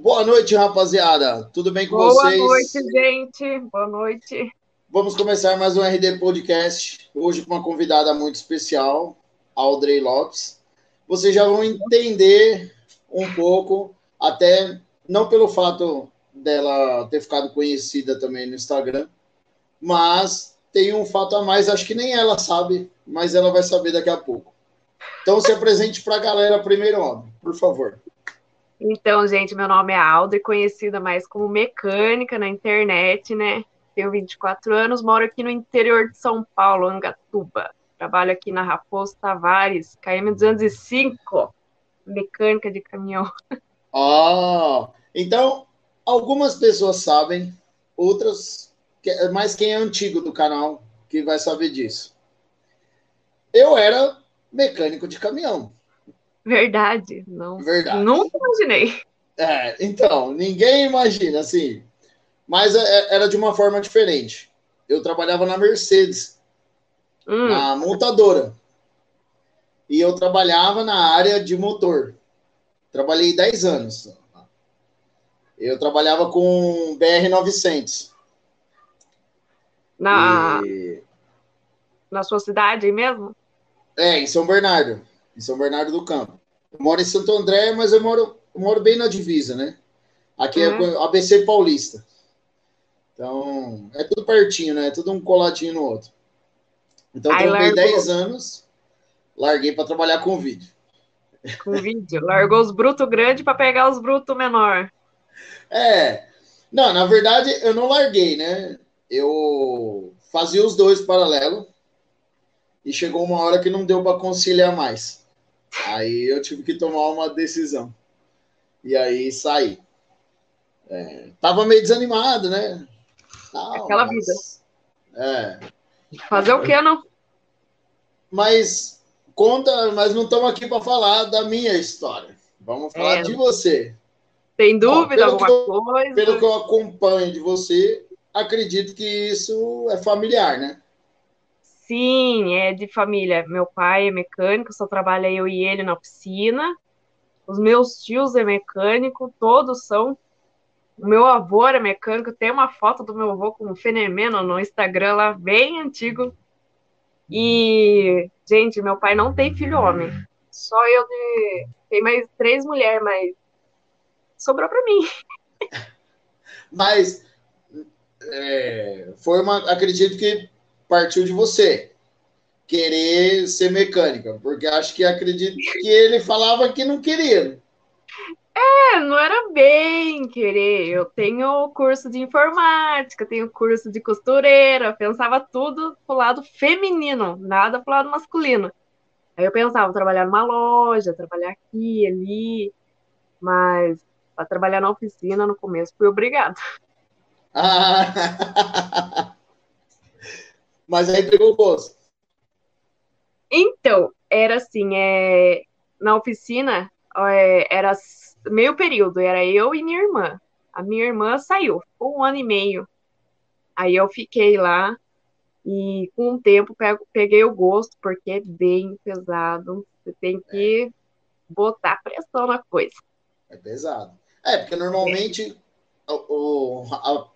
Boa noite, rapaziada. Tudo bem com Boa vocês? Boa noite, gente. Boa noite. Vamos começar mais um RD Podcast. Hoje com uma convidada muito especial, Audrey Lopes. Vocês já vão entender um pouco, até não pelo fato dela ter ficado conhecida também no Instagram, mas tem um fato a mais, acho que nem ela sabe, mas ela vai saber daqui a pouco. Então se apresente para a galera primeiro, homem, por favor. Então, gente, meu nome é Alda, conhecida mais como mecânica na internet, né? Tenho 24 anos, moro aqui no interior de São Paulo, Angatuba. Trabalho aqui na Raposo Tavares, KM 205, mecânica de caminhão. Ah, então algumas pessoas sabem, outras, mas quem é antigo do canal que vai saber disso. Eu era mecânico de caminhão. Verdade, não. Verdade. Nunca imaginei. É, então, ninguém imagina, assim. Mas é, é, era de uma forma diferente. Eu trabalhava na Mercedes, hum. na montadora. E eu trabalhava na área de motor. Trabalhei 10 anos. Eu trabalhava com BR-900. Na... E... na sua cidade mesmo? É, em São Bernardo. Em São Bernardo do Campo. Eu moro em Santo André, mas eu moro, eu moro bem na divisa, né? Aqui é uhum. é ABC Paulista. Então, é tudo pertinho, né? É tudo um coladinho no outro. Então, eu trabalhei 10 anos, larguei para trabalhar com vídeo. Com vídeo. Largou os brutos grandes para pegar os brutos menor. É. Não, na verdade, eu não larguei, né? Eu fazia os dois paralelo e chegou uma hora que não deu para conciliar mais. Aí eu tive que tomar uma decisão. E aí saí. É, tava meio desanimado, né? Não, Aquela mas... vida. É. Fazer o que, não? Mas conta, mas não estamos aqui para falar da minha história. Vamos falar é. de você. Tem dúvida alguma eu, coisa? Pelo que eu acompanho de você, acredito que isso é familiar, né? Sim, é de família. Meu pai é mecânico, só trabalha eu e ele na oficina. Os meus tios é mecânico, todos são. O meu avô era mecânico, tem uma foto do meu avô com um fenomeno no Instagram lá, bem antigo. E, gente, meu pai não tem filho homem. Só eu de... Tem mais três mulheres, mas sobrou para mim. Mas é, foi uma. Acredito que partiu de você querer ser mecânica, porque acho que acredito que ele falava que não queria. É, não era bem querer. Eu tenho curso de informática, tenho curso de costureira, pensava tudo pro lado feminino, nada pro lado masculino. Aí eu pensava trabalhar numa loja, trabalhar aqui, ali, mas para trabalhar na oficina no começo fui obrigada. Ah. Mas aí pegou o gosto. Então, era assim, é, na oficina é, era meio período, era eu e minha irmã. A minha irmã saiu, um ano e meio. Aí eu fiquei lá e com o tempo peguei o gosto, porque é bem pesado. Você tem que é. botar pressão na coisa. É pesado. É, porque normalmente é. o, a,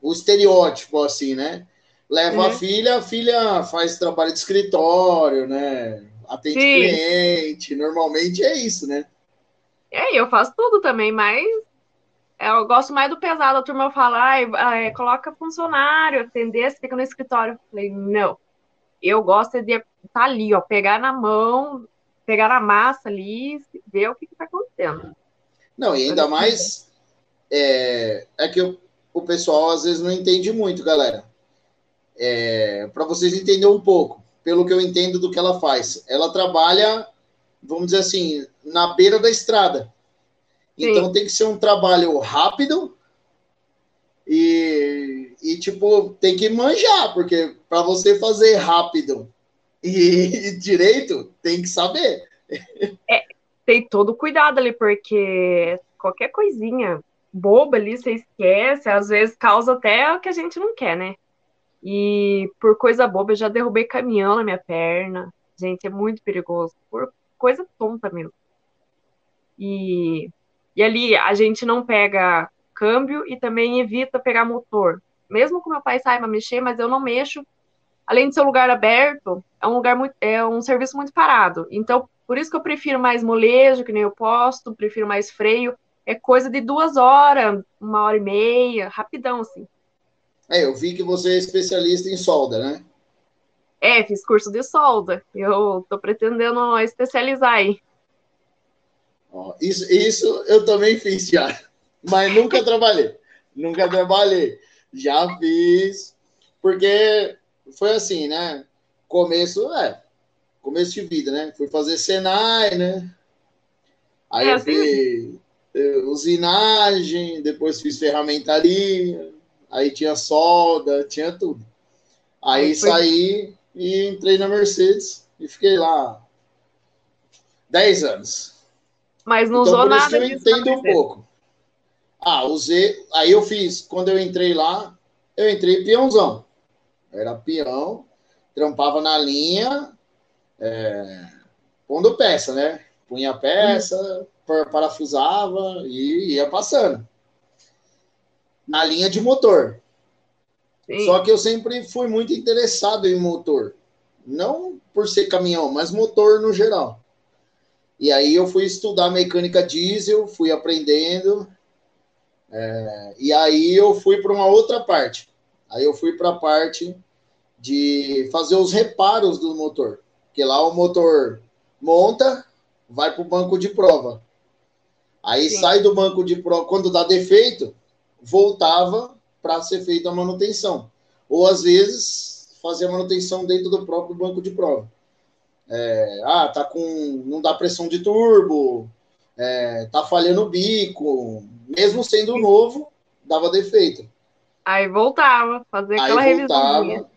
o estereótipo, assim, né? Leva uhum. a filha, a filha faz trabalho de escritório, né? Atende Sim. cliente, normalmente é isso, né? É, eu faço tudo também, mas eu gosto mais do pesado. A turma fala, ah, é, coloca funcionário, atender, você fica no escritório. Eu falei, não. Eu gosto de estar tá ali, ó, pegar na mão, pegar na massa ali, ver o que está acontecendo. Não, e ainda mais é, é que o, o pessoal às vezes não entende muito, galera é, para vocês entenderem um pouco, pelo que eu entendo do que ela faz. Ela trabalha, vamos dizer assim, na beira da estrada. Sim. Então tem que ser um trabalho rápido e, e tipo, tem que manjar, porque para você fazer rápido e, e, direito, tem que saber. É, tem todo cuidado ali, porque qualquer coisinha boba ali, você esquece, às vezes causa até o que a gente não quer, né? E por coisa boba, eu já derrubei caminhão na minha perna. Gente, é muito perigoso. Por coisa tonta mesmo. E. E ali a gente não pega câmbio e também evita pegar motor. Mesmo que meu pai saiba mexer, mas eu não mexo. Além de ser um lugar aberto, é um lugar muito, é um serviço muito parado. Então, por isso que eu prefiro mais molejo, que nem eu posto, prefiro mais freio. É coisa de duas horas, uma hora e meia, rapidão, assim. É, eu vi que você é especialista em solda, né? É, fiz curso de solda. Eu tô pretendendo especializar aí. Ó, isso, isso eu também fiz já, mas nunca trabalhei. Nunca trabalhei. Já fiz, porque foi assim, né? Começo, é, começo de vida, né? Fui fazer Senai, né? Aí é, eu fiz eh, usinagem, depois fiz ferramentaria, aí tinha solda, tinha tudo. Aí foi... saí e entrei na Mercedes e fiquei lá 10 anos. Mas não então, usou nada eu entendo um pouco. Ah, usei. Aí eu fiz, quando eu entrei lá, eu entrei peãozão. Era peão, trampava na linha, é, pondo peça, né? Punha peça, hum. parafusava e ia passando. Na linha de motor. Sim. Só que eu sempre fui muito interessado em motor. Não por ser caminhão, mas motor no geral. E aí eu fui estudar mecânica diesel, fui aprendendo. É, e aí eu fui para uma outra parte. Aí eu fui para a parte de fazer os reparos do motor. Porque lá o motor monta, vai para o banco de prova. Aí Sim. sai do banco de prova, quando dá defeito, voltava para ser feita a manutenção. Ou às vezes fazer a manutenção dentro do próprio banco de prova. É, ah, tá com. não dá pressão de turbo, é, tá falhando o bico, mesmo sendo novo, dava defeito. Aí voltava, fazer aquela Aí voltava,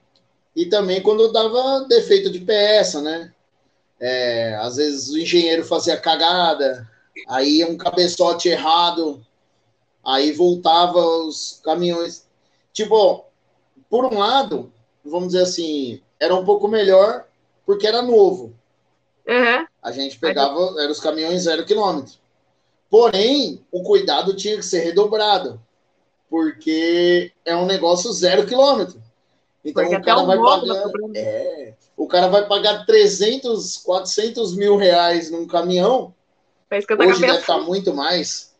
E também quando dava defeito de peça, né? É, às vezes o engenheiro fazia cagada, aí um cabeçote errado, aí voltava os caminhões. Tipo, por um lado, vamos dizer assim, era um pouco melhor porque era novo. Uhum. A gente pegava, eram os caminhões zero quilômetro. Porém, o cuidado tinha que ser redobrado, porque é um negócio zero quilômetro. Então porque o cara vai pagar, é, o cara vai pagar 300, 400 mil reais num caminhão. Hoje deve estar muito mais,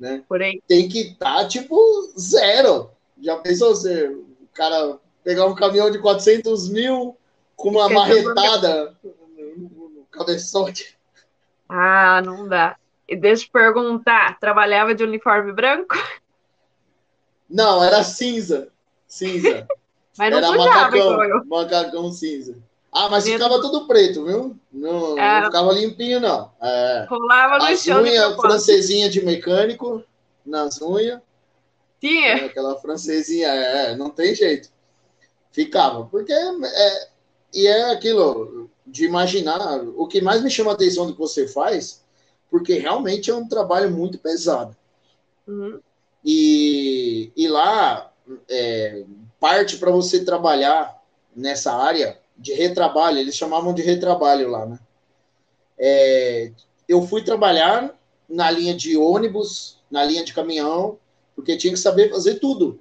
né? Tem que estar tá, tipo zero. Já pensou você, o cara pegar um caminhão de 400 mil com uma marretada no cabeçote. Ah, não dá. E deixa eu perguntar, trabalhava de uniforme branco? Não, era cinza. Cinza. mas não era macacão, macacão cinza. Ah, mas Medo. ficava tudo preto, viu? Não, é. não ficava limpinho, não. É. Rolava no As chão. Unha, francesinha de mecânico nas unhas. Tinha? É, aquela francesinha, é, não tem jeito. Ficava, porque é, e é aquilo de imaginar. O que mais me chama a atenção do que você faz, porque realmente é um trabalho muito pesado. Uhum. E, e lá, é, parte para você trabalhar nessa área de retrabalho, eles chamavam de retrabalho lá, né? É, eu fui trabalhar na linha de ônibus, na linha de caminhão, porque tinha que saber fazer tudo.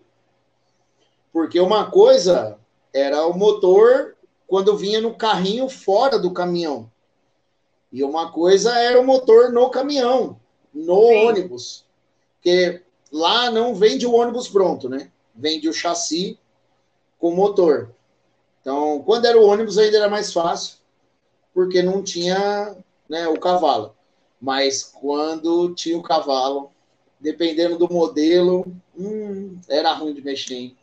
Porque uma coisa era o motor quando vinha no carrinho fora do caminhão. E uma coisa era o motor no caminhão, no Sim. ônibus. Porque lá não vende o ônibus pronto, né? Vende o chassi com motor. Então, quando era o ônibus ainda era mais fácil, porque não tinha né, o cavalo. Mas quando tinha o cavalo, dependendo do modelo, hum, era ruim de mexer. Hein?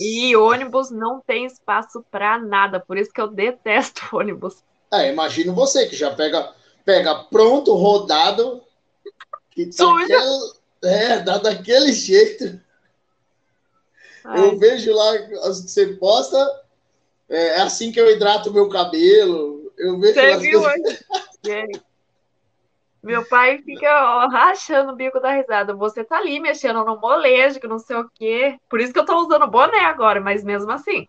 E ônibus não tem espaço para nada, por isso que eu detesto ônibus. É, imagino você que já pega, pega pronto, rodado, que tá daquele, é, dá daquele jeito. Ai. Eu vejo lá as que você posta, é, é assim que eu hidrato meu cabelo. Eu vejo você viu, coisas... Meu pai fica ó, rachando o bico da risada. Você tá ali mexendo no molejo, que não sei o quê. Por isso que eu tô usando boné agora, mas mesmo assim.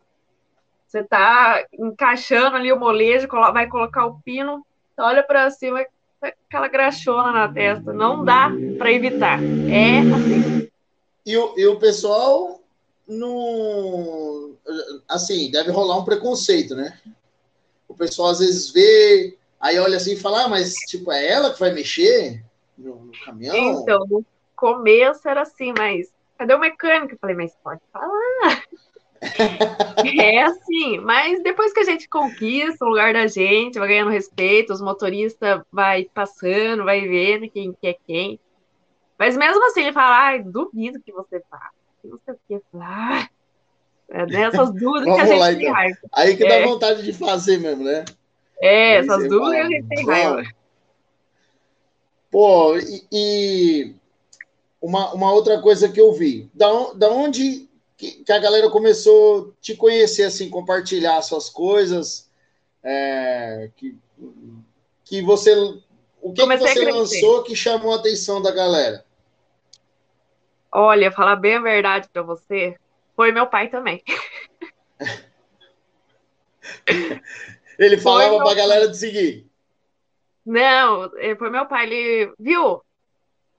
Você tá encaixando ali o molejo, vai colocar o pino, olha para cima, aquela graxona na testa. Não dá para evitar. É assim. E o, e o pessoal não. Assim, deve rolar um preconceito, né? O pessoal às vezes vê, aí olha assim e fala, ah, mas tipo, é ela que vai mexer no, no caminhão? Então, no começo era assim, mas cadê o mecânico? Eu falei, mas pode falar. é assim, mas depois que a gente conquista o lugar da gente, vai ganhando respeito, os motoristas vai passando, vai vendo quem que é quem. Mas mesmo assim, ele fala, duvido que você vá. Não sei o que. Ah, é dessas dúvidas que a gente lá, tem então. raiva. Aí que é. dá vontade de fazer mesmo, né? É, Aí essas dúvidas fala, a gente tem raiva. Pô, e, e, uma, uma outra coisa que eu vi. Da, da onde que, que a galera começou a te conhecer, assim, compartilhar suas coisas? É, que, que você. O que, que você lançou que chamou a atenção da galera? Olha, falar bem a verdade para você, foi meu pai também. Ele falava para a galera de seguir. Não, eh, foi meu pai. Ele viu.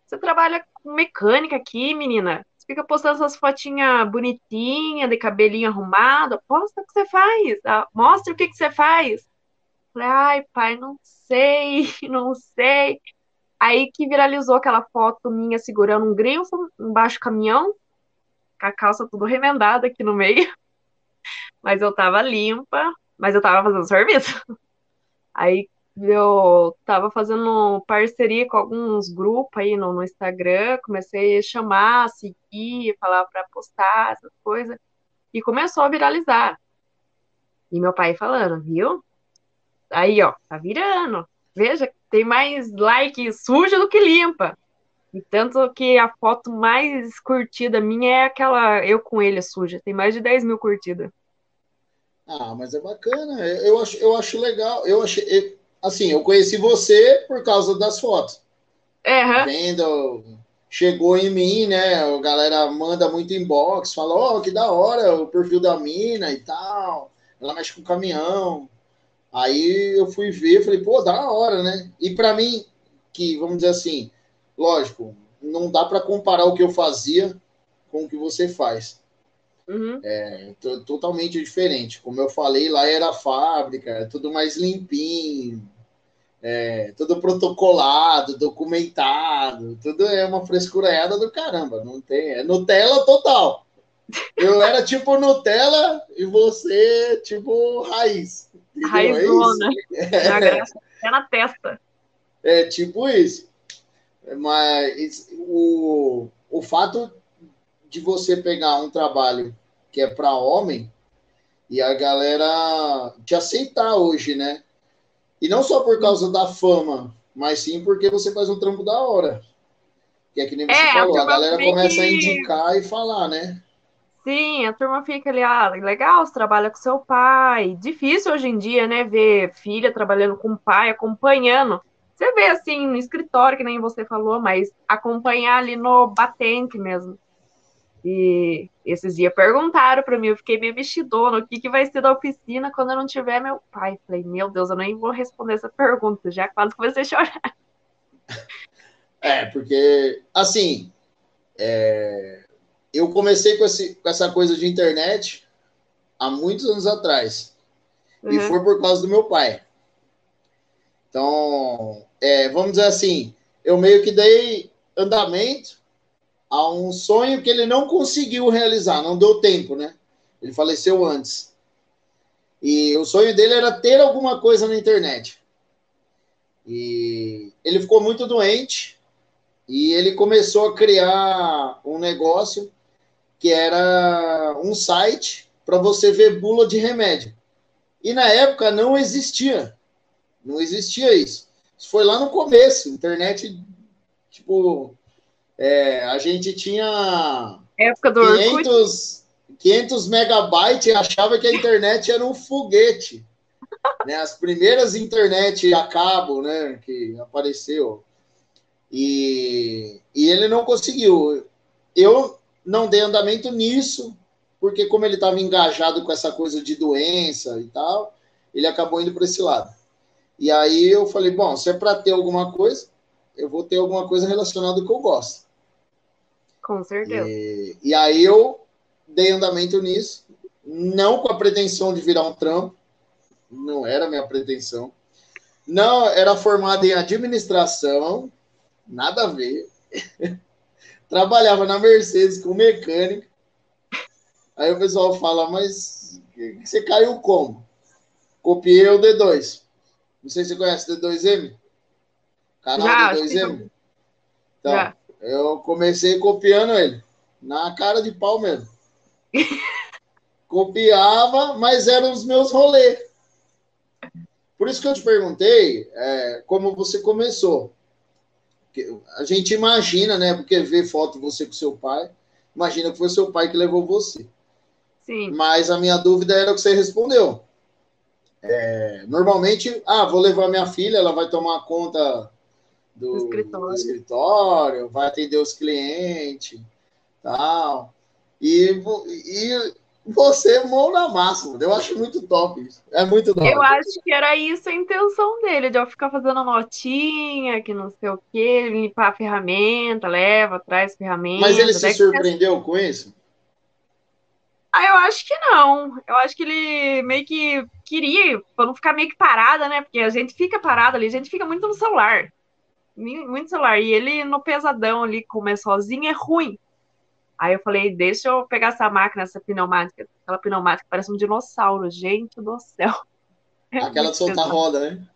Você trabalha com mecânica aqui, menina. Você fica postando essas fotinhas bonitinhas, de cabelinho arrumado. Posta o que você faz. Ah, mostra o que, que você faz. Falei, ai, pai, não sei, não sei. Aí que viralizou aquela foto minha segurando um grifo embaixo do caminhão, com a calça tudo remendada aqui no meio. Mas eu tava limpa, mas eu tava fazendo serviço. Aí eu tava fazendo parceria com alguns grupos aí no, no Instagram, comecei a chamar, seguir, falar para postar essas coisas, e começou a viralizar. E meu pai falando, viu? Aí, ó, tá virando. Veja, tem mais like suja do que limpa. E tanto que a foto mais curtida minha é aquela eu com ele suja. Tem mais de 10 mil curtidas. Ah, mas é bacana. Eu acho, eu acho legal. Eu achei. Assim, eu conheci você por causa das fotos. É, Vendo, chegou em mim, né? A galera manda muito inbox, fala, ó, oh, que da hora o perfil da mina e tal. Ela mexe com caminhão. Aí eu fui ver, falei, pô, da hora, né? E para mim, que vamos dizer assim, lógico, não dá para comparar o que eu fazia com o que você faz. Uhum. É totalmente diferente. Como eu falei, lá era fábrica, tudo mais limpinho, é, tudo protocolado, documentado, tudo é uma frescurada do caramba. Não tem, é Nutella total. Eu era tipo Nutella e você tipo raiz. Raizona. É, na graça, é na testa. É tipo isso. Mas o, o fato de você pegar um trabalho que é para homem e a galera te aceitar hoje, né? E não só por causa da fama, mas sim porque você faz um trampo da hora. Que é que nem você é, falou, a galera começa que... a indicar e falar, né? Sim, a turma fica ali, ah, legal, você trabalha com seu pai. Difícil hoje em dia, né, ver filha trabalhando com o pai, acompanhando. Você vê assim no escritório, que nem você falou, mas acompanhar ali no batente mesmo. E esses dias perguntaram para mim, eu fiquei meio vestidona, o que, que vai ser da oficina quando eu não tiver meu pai? Falei, meu Deus, eu nem vou responder essa pergunta, já quase comecei a chorar. É, porque, assim, é, eu comecei com, esse, com essa coisa de internet há muitos anos atrás. Uhum. E foi por causa do meu pai. Então, é, vamos dizer assim, eu meio que dei andamento a um sonho que ele não conseguiu realizar, não deu tempo, né? Ele faleceu antes. E o sonho dele era ter alguma coisa na internet. E ele ficou muito doente e ele começou a criar um negócio que era um site para você ver bula de remédio. E na época não existia. Não existia isso. Isso foi lá no começo. Internet, tipo, é, a gente tinha época do 500, 500 megabytes e achava que a internet era um foguete. né? As primeiras internet a cabo, né, que apareceu. E, e ele não conseguiu. Eu não dei andamento nisso, porque como ele estava engajado com essa coisa de doença e tal, ele acabou indo para esse lado. E aí eu falei, bom, se é para ter alguma coisa, eu vou ter alguma coisa relacionada ao que eu gosto. Com certeza. E, e aí eu dei andamento nisso, não com a pretensão de virar um trampo, não era a minha pretensão. Não, era formado em administração, nada a ver. Trabalhava na Mercedes com mecânica. Aí o pessoal fala, mas você caiu como? Copiei o D2. Não sei se você conhece o D2M. Canal Já, D2M. Então, Já. eu comecei copiando ele. Na cara de pau mesmo. Copiava, mas eram os meus rolês. Por isso que eu te perguntei é, como você começou. A gente imagina, né? Porque vê foto de você com seu pai, imagina que foi seu pai que levou você. Sim. Mas a minha dúvida era o que você respondeu. É, normalmente, ah, vou levar minha filha, ela vai tomar conta do, escritório. do escritório. vai atender os clientes, tal. E, e você mão na massa, eu acho muito top isso. É muito top. Eu acho que era isso a intenção dele, de eu ficar fazendo notinha, que não sei o quê, limpar a ferramenta, leva, traz ferramenta. Mas ele se surpreendeu que... com isso? Ah, eu acho que não. Eu acho que ele meio que queria, para não ficar meio que parada, né? Porque a gente fica parada ali, a gente fica muito no celular. Muito celular. E ele no pesadão ali, como é sozinho, é ruim. Aí eu falei, deixa eu pegar essa máquina, essa pneumática. Aquela pneumática parece um dinossauro, gente do céu. É Aquela de soltar roda, né?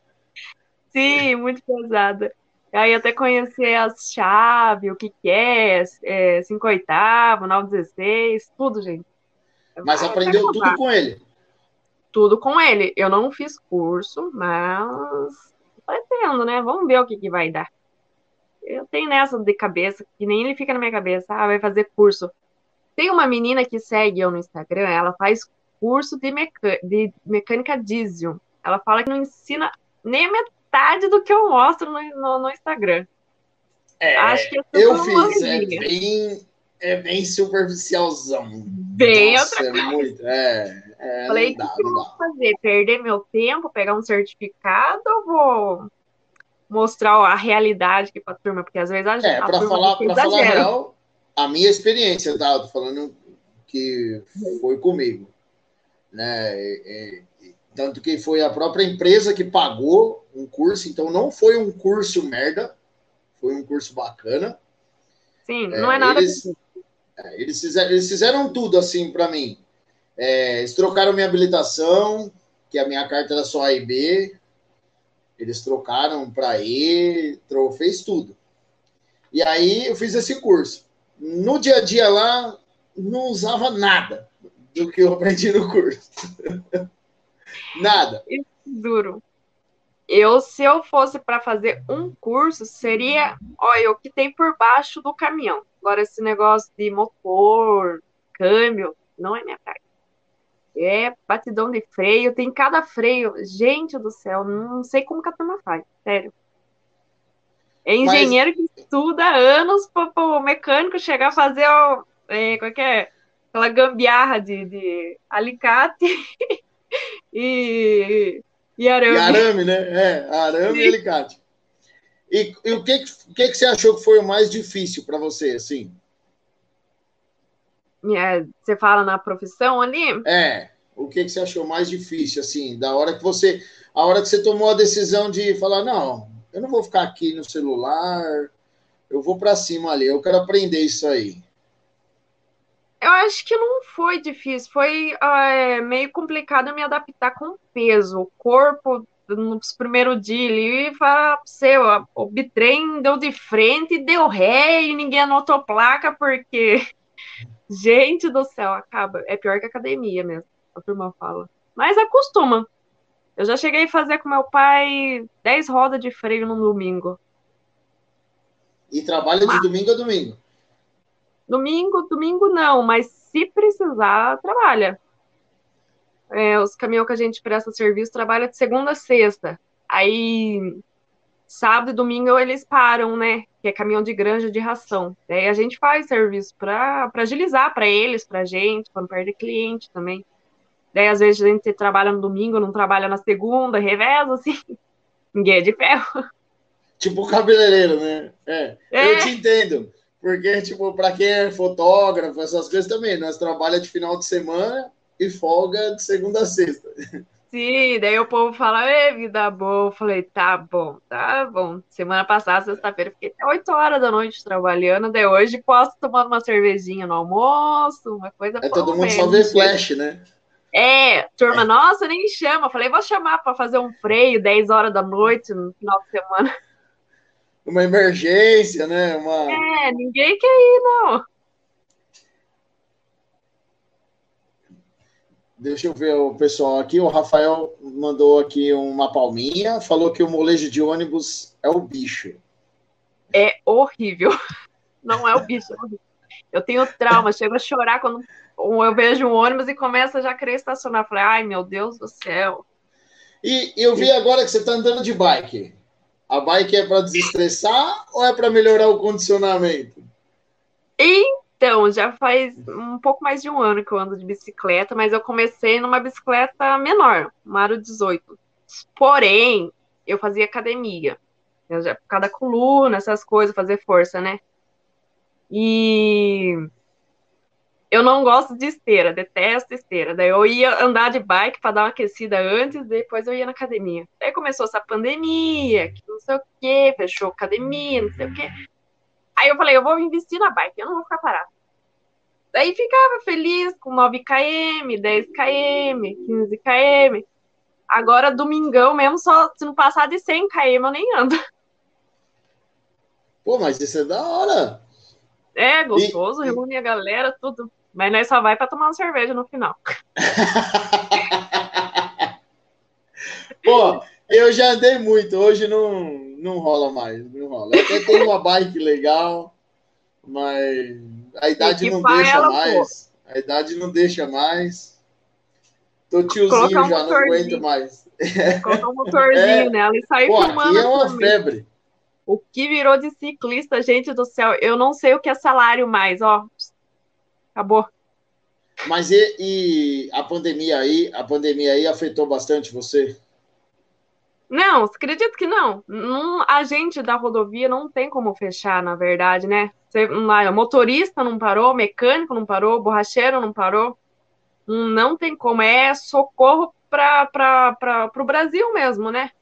Sim, muito pesada. Aí até conhecer as chaves, o que, que é, é 5 oitavo, 9 16, tudo, gente. Mas Vai, aprendeu tudo com ele? Tudo com ele. Eu não fiz curso, mas pretendo, né? Vamos ver o que, que vai dar. Eu tenho nessa de cabeça, que nem ele fica na minha cabeça, ah, vai fazer curso. Tem uma menina que segue eu no Instagram, ela faz curso de, meca... de mecânica diesel. Ela fala que não ensina nem a metade do que eu mostro no, no, no Instagram. É, Acho que eu, eu fiz, é bem, é bem superficialzão. Bem Nossa, outra é coisa. Muito, é, é, Falei, o que, que eu vou fazer? Perder meu tempo, pegar um certificado ou vou mostrar a realidade aqui para a turma, porque às vezes a gente. É, para falar, pra falar real, a minha experiência, tá? Eu tô falando que foi comigo. Né? É, tanto que foi a própria empresa que pagou um curso, então não foi um curso merda, foi um curso bacana. Sim, é, não é nada. Eles, é, eles, fizeram, eles fizeram tudo assim para mim. É, eles trocaram minha habilitação, que a minha carta era só A e B, eles trocaram para E, fez tudo. E aí eu fiz esse curso. No dia a dia lá, não usava nada do que eu aprendi no curso. nada. Isso duro. Eu, se eu fosse para fazer um curso, seria, olha, o que tem por baixo do caminhão. Agora, esse negócio de motor, câmbio, não é minha praia. É batidão de freio, tem cada freio. Gente do céu, não sei como que a turma faz, sério. É engenheiro Mas... que estuda anos para o mecânico chegar a fazer o, é, qual é, aquela gambiarra de, de alicate e, e arame. E arame, né? É, arame Sim. e alicate. E, e, o que, que, que você achou que foi o mais difícil para você, assim? É, você fala na profissão ali? É. O que, que você achou mais difícil, assim, da hora que você. A hora que você tomou a decisão de falar, não, eu não vou ficar aqui no celular, eu vou para cima ali, eu quero aprender isso aí. Eu acho que não foi difícil, foi é, meio complicado me adaptar com o peso. O corpo, nos primeiros dias ali, fala você, o bitrem deu de frente e deu ré e ninguém anotou placa, porque Gente do céu, acaba. É pior que academia mesmo, a turma fala. Mas acostuma. Eu já cheguei a fazer com meu pai 10 rodas de freio no domingo. E trabalha de domingo a domingo? Domingo, domingo não, mas se precisar, trabalha. É, os caminhões que a gente presta serviço trabalha de segunda a sexta. Aí sábado e domingo eles param, né? Que é caminhão de granja de ração. Daí a gente faz serviço para agilizar para eles, para a gente, quando perde cliente também. Daí às vezes a gente trabalha no domingo, não trabalha na segunda, reveza, assim. Ninguém é de ferro. Tipo cabeleireiro, né? É. é. Eu te entendo. Porque, tipo, para quem é fotógrafo, essas coisas também, nós trabalhamos de final de semana e folga de segunda a sexta. Sim, daí o povo fala, ei, vida boa. Eu falei, tá bom, tá bom. Semana passada, sexta-feira, fiquei até 8 horas da noite trabalhando, daí hoje posso tomar uma cervejinha no almoço, uma coisa É todo mundo só vê flash, né? É, turma, é. nossa, nem chama. Falei, vou chamar para fazer um freio 10 horas da noite no final de semana. Uma emergência, né? Uma... É, ninguém quer ir, não. Deixa eu ver o pessoal aqui. O Rafael mandou aqui uma palminha, falou que o molejo de ônibus é o bicho. É horrível. Não é o bicho, é horrível. Eu tenho trauma, chego a chorar quando eu vejo um ônibus e começa já a querer estacionar. Falei, ai meu Deus do céu. E eu vi agora que você está andando de bike. A bike é para desestressar ou é para melhorar o condicionamento? Então, já faz um pouco mais de um ano que eu ando de bicicleta, mas eu comecei numa bicicleta menor, uma Aro 18. Porém, eu fazia academia. Eu já, por causa da coluna, essas coisas, fazer força, né? E eu não gosto de esteira, detesto esteira. Daí eu ia andar de bike para dar uma aquecida antes, depois eu ia na academia. Daí começou essa pandemia, que não sei o quê, fechou academia, não sei o quê. Aí eu falei, eu vou investir na bike, eu não vou ficar parado. Daí ficava feliz com 9 km, 10 km, 15 km. Agora, domingão mesmo, só se não passar de 100 km, eu nem ando. Pô, mas isso é da hora. É, gostoso, e... reúne a galera, tudo. Mas nós só vai para tomar uma cerveja no final. Pô, eu já andei muito, hoje não, não rola mais, não rola. até tenho uma bike legal, mas a idade não deixa ela, mais. Pô. A idade não deixa mais. Tô tiozinho um já, não aguento mais. Colocar um motorzinho é. nela e sair Pô, filmando. Aqui é uma febre. O que virou de ciclista, gente do céu, eu não sei o que é salário mais, ó. Acabou. Mas e, e, a pandemia aí, a pandemia aí afetou bastante você? Não, acredito que não. A gente da rodovia não tem como fechar, na verdade, né? Você, o motorista não parou, mecânico não parou, borracheiro não parou. Não tem como. É socorro para o Brasil mesmo, né?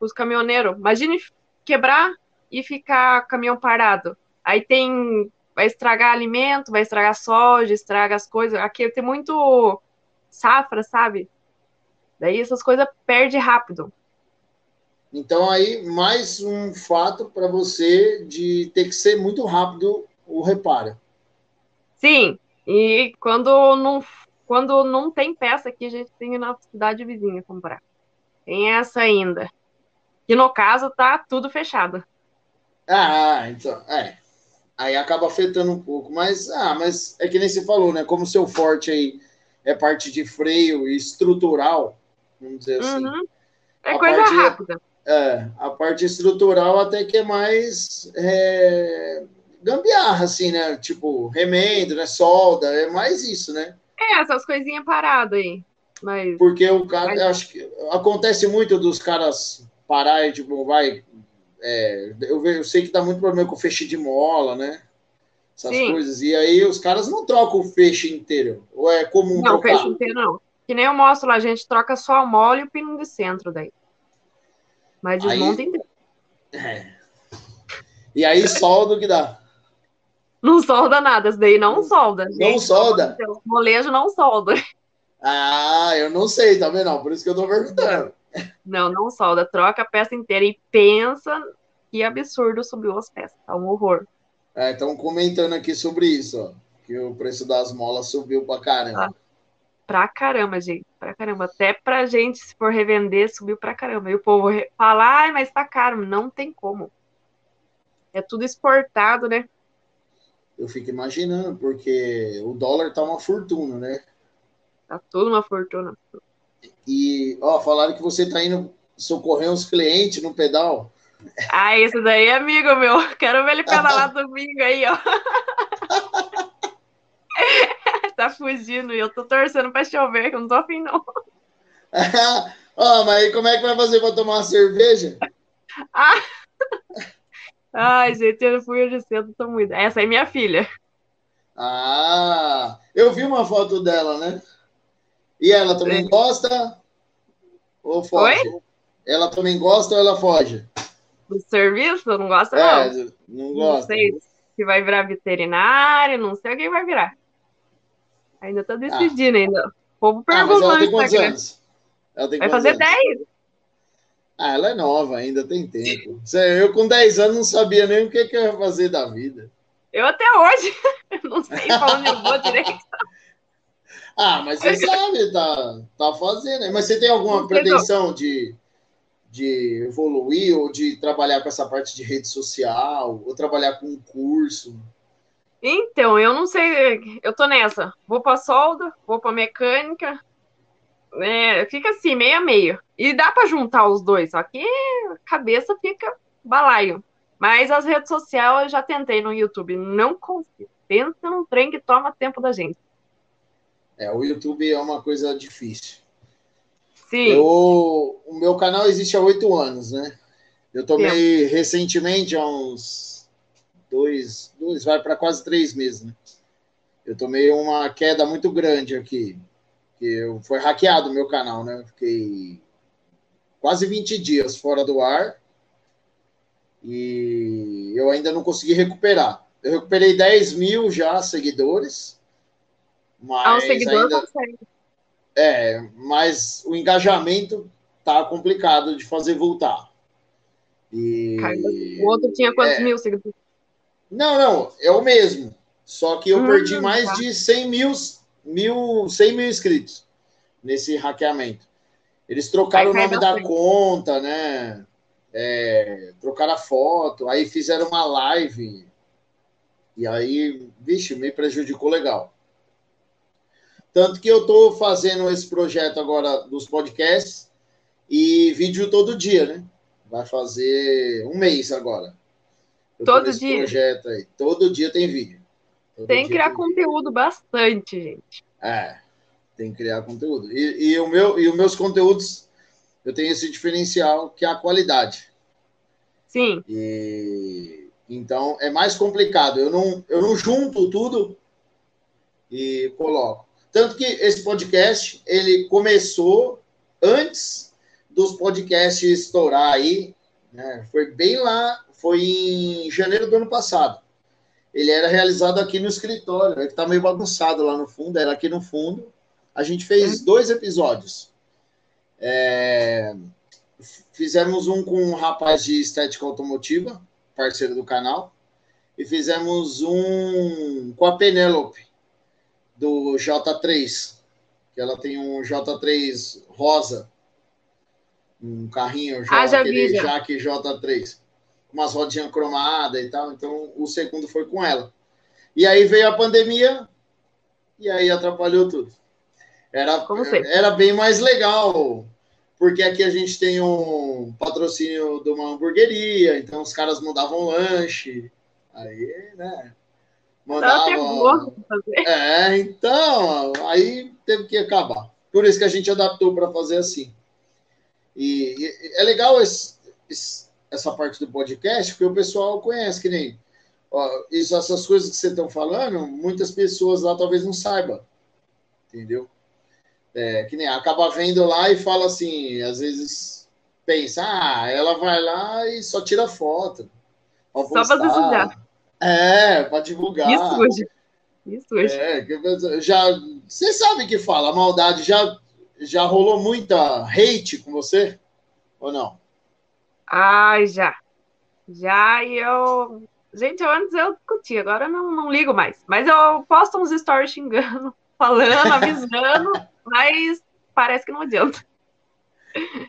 Os caminhoneiros. Imagine quebrar e ficar caminhão parado. Aí tem vai estragar alimento, vai estragar soja, estraga as coisas. Aqui tem muito safra, sabe? Daí essas coisas perde rápido. Então aí mais um fato para você de ter que ser muito rápido o reparo. Sim, e quando não quando não tem peça aqui, a gente tem na cidade vizinha comprar. Tem essa ainda. E no caso tá tudo fechado. Ah, então, é aí acaba afetando um pouco. Mas, ah, mas é que nem você falou, né? Como seu forte aí é parte de freio estrutural, vamos dizer assim. Uhum. É coisa parte, rápida. É, a parte estrutural até que é mais é, gambiarra, assim, né? Tipo, remendo, né? Solda, é mais isso, né? É, essas coisinhas paradas aí. Mas... Porque o cara, mas... acho que acontece muito dos caras parar e, tipo, vai, é, eu, eu, sei que dá muito problema com o feixe de mola, né? Essas Sim. coisas. E aí os caras não trocam o feixe inteiro. Ou é comum não, trocar? Feixe inteiro não. Que nem eu mostro lá, a gente troca só a mola e o pino de centro daí. Mas desmonta aí... inteiro. É. E aí solda o que dá? Não solda nada, isso daí não solda. Não gente, solda? O molejo não solda. Ah, eu não sei, tá vendo? Por isso que eu tô perguntando. Não, não solda, troca a peça inteira e pensa que absurdo subiu as peças. Tá um horror. É, estão comentando aqui sobre isso, ó, que o preço das molas subiu pra caramba. Ah, pra caramba, gente, pra caramba. Até pra gente, se for revender, subiu pra caramba. E o povo fala, ai, mas tá caro. Não tem como. É tudo exportado, né? Eu fico imaginando, porque o dólar tá uma fortuna, né? Tá tudo uma fortuna. E, ó, falaram que você tá indo socorrer uns clientes no pedal. Ah, isso daí é amigo meu. Quero ver ele pedalar domingo aí, ó. tá fugindo e eu tô torcendo pra chover, que eu não tô afim, não. Ó, oh, mas como é que vai fazer pra tomar uma cerveja? Ah! Ai, gente, eu fui hoje cedo, tô muito. Essa é minha filha. Ah, eu vi uma foto dela, né? E ela também gosta ou foge? Oi? Ela também gosta ou ela foge? Do serviço? Não gosta, é, não. Não gosta. Não sei se vai virar veterinário, não sei o que vai virar. Ainda tô decidindo, ah. ainda. O povo perguntando. Ah, ela tem quantos anos? Ela tem vai fazer anos? 10. Ah, ela é nova, ainda tem tempo. Eu com 10 anos não sabia nem o que, que eu ia fazer da vida. Eu até hoje não sei pra onde eu vou direito. Ah, mas você sabe, tá, tá fazendo. Mas você tem alguma pretensão de, de evoluir ou de trabalhar com essa parte de rede social ou trabalhar com um curso? Então, eu não sei, eu tô nessa. Vou para solda, vou para mecânica, é, fica assim, meio a meio. E dá para juntar os dois, só que a cabeça fica balaio. Mas as redes sociais eu já tentei no YouTube, não consigo. Tenta um trem que toma tempo da gente. É, o YouTube é uma coisa difícil. Sim. Eu, o meu canal existe há oito anos, né? Eu tomei Sim. recentemente, há uns dois, dois vai para quase três meses, né? Eu tomei uma queda muito grande aqui. Que eu, foi hackeado o meu canal, né? Eu fiquei quase 20 dias fora do ar e eu ainda não consegui recuperar. Eu recuperei 10 mil já seguidores mas ah, o seguidor ainda... consegue. É, mas o engajamento tá complicado de fazer voltar. E... o outro tinha quantos é... mil seguidores? Não, não, é o mesmo. Só que eu hum, perdi mais tá. de 100 mil, mil, 100 mil inscritos nesse hackeamento. Eles trocaram o nome da conta, né? É, trocaram a foto, aí fizeram uma live. E aí, vixe, me prejudicou legal. Tanto que eu estou fazendo esse projeto agora dos podcasts e vídeo todo dia, né? Vai fazer um mês agora. Eu todo dia? projeto aí. Todo dia tem vídeo. Todo tem que criar tem conteúdo vídeo. bastante, gente. É, tem que criar conteúdo. E, e, o meu, e os meus conteúdos, eu tenho esse diferencial que é a qualidade. Sim. E, então, é mais complicado. Eu não, eu não junto tudo e coloco. Tanto que esse podcast, ele começou antes dos podcasts estourar aí, né? Foi bem lá, foi em janeiro do ano passado. Ele era realizado aqui no escritório, é que tá meio bagunçado lá no fundo, era aqui no fundo. A gente fez é. dois episódios. É... Fizemos um com um rapaz de estética automotiva, parceiro do canal, e fizemos um com a Penélope, do J3, que ela tem um J3 rosa, um carrinho ah, aquele Jaque J3, umas rodinhas cromadas e tal. Então, o segundo foi com ela. E aí veio a pandemia e aí atrapalhou tudo. Era, era bem mais legal, porque aqui a gente tem um patrocínio de uma hamburgueria, então os caras mandavam lanche. Aí, né? Mandava... É, então, aí teve que acabar. Por isso que a gente adaptou para fazer assim. E, e, é legal esse, esse, essa parte do podcast, porque o pessoal conhece, que nem ó, isso, essas coisas que vocês estão falando, muitas pessoas lá talvez não saibam. Entendeu? É, que nem acaba vendo lá e fala assim, às vezes pensa, ah, ela vai lá e só tira foto. Só para desejar. É, para divulgar. Isso hoje. Isso hoje. É, já, você sabe que fala, maldade já, já rolou muita hate com você? Ou não? Ai, já. Já, e eu. Gente, antes eu discutia, agora eu não, não ligo mais. Mas eu posto uns stories xingando, falando, avisando, mas parece que não adianta.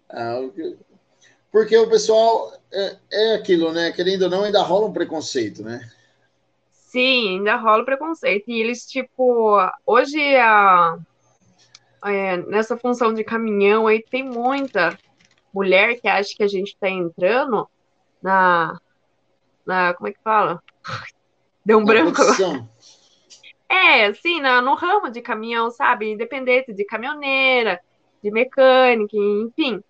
Ah, porque o pessoal é, é aquilo, né? Querendo ou não, ainda rola um preconceito, né? Sim, ainda rola preconceito. E eles, tipo, hoje a, é, nessa função de caminhão aí tem muita mulher que acha que a gente está entrando na, na. Como é que fala? Deu um branco. É, sim, na, no ramo de caminhão, sabe? Independente de caminhoneira, de mecânica, enfim.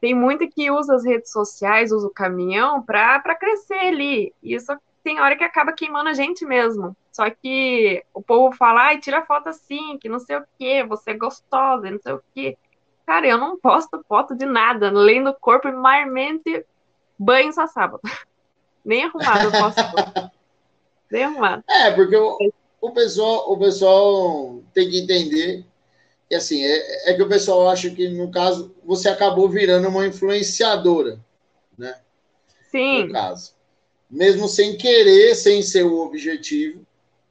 tem muita que usa as redes sociais, usa o caminhão para crescer ali. E isso tem hora que acaba queimando a gente mesmo. Só que o povo fala, ai, tira foto assim, que não sei o que, você é gostosa, não sei o que. Cara, eu não posto foto de nada, além do corpo e marmente banho só sábado. Nem arrumado eu posto. Nem arrumado. É, porque o, o, pessoal, o pessoal tem que entender que assim, é, é que o pessoal acha que, no caso, você acabou virando uma influenciadora, né? Sim. No caso. Mesmo sem querer, sem ser o objetivo,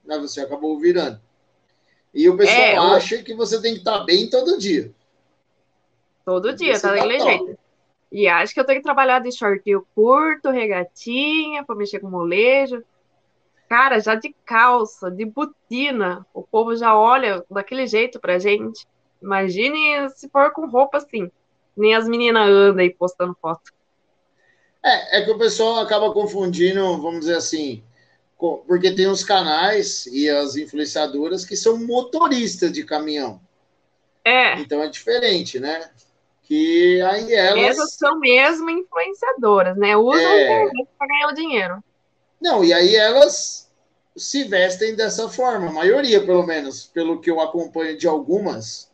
né, você acabou virando. E o pessoal é, acha que você tem que estar bem todo dia. Todo dia, tá daquele jeito. E acho que eu tenho que trabalhar de shortinho curto, regatinha, para mexer com molejo. Cara, já de calça, de botina, o povo já olha daquele jeito pra gente. Imagine se for com roupa assim. Nem as meninas andam aí postando foto. É, é que o pessoal acaba confundindo, vamos dizer assim, porque tem os canais e as influenciadoras que são motoristas de caminhão. É. Então é diferente, né? Que aí elas. São mesmo influenciadoras, né? Usam é... para ganhar o dinheiro. Não, e aí elas se vestem dessa forma, a maioria, pelo menos, pelo que eu acompanho de algumas.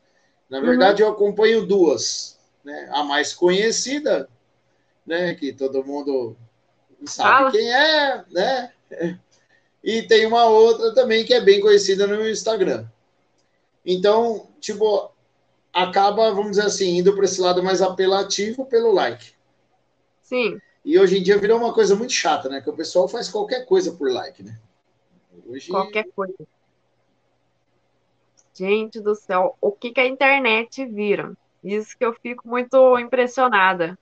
Na uhum. verdade, uhum. eu acompanho duas. Né? A mais conhecida, né? Que todo mundo sabe Fala. quem é, né? E tem uma outra também que é bem conhecida no Instagram. Então, tipo, acaba, vamos dizer assim, indo para esse lado mais apelativo pelo like. Sim. E hoje em dia virou uma coisa muito chata, né? Que o pessoal faz qualquer coisa por like, né? Hoje... Qualquer coisa. Gente do céu, o que, que a internet vira? Isso que eu fico muito impressionada.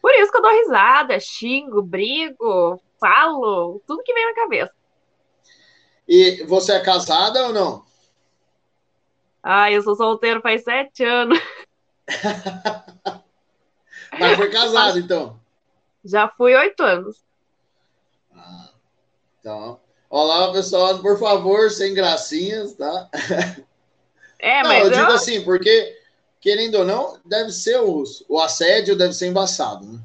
Por isso que eu dou risada, xingo, brigo, falo, tudo que vem na cabeça. E você é casada ou não? Ah, eu sou solteiro faz sete anos. Mas foi casado, então? Já fui oito anos. Ah, então, olá, pessoal, por favor, sem gracinhas, tá? É, não, mas eu, eu digo assim, porque, querendo ou não, deve ser o, o assédio deve ser embaçado, né?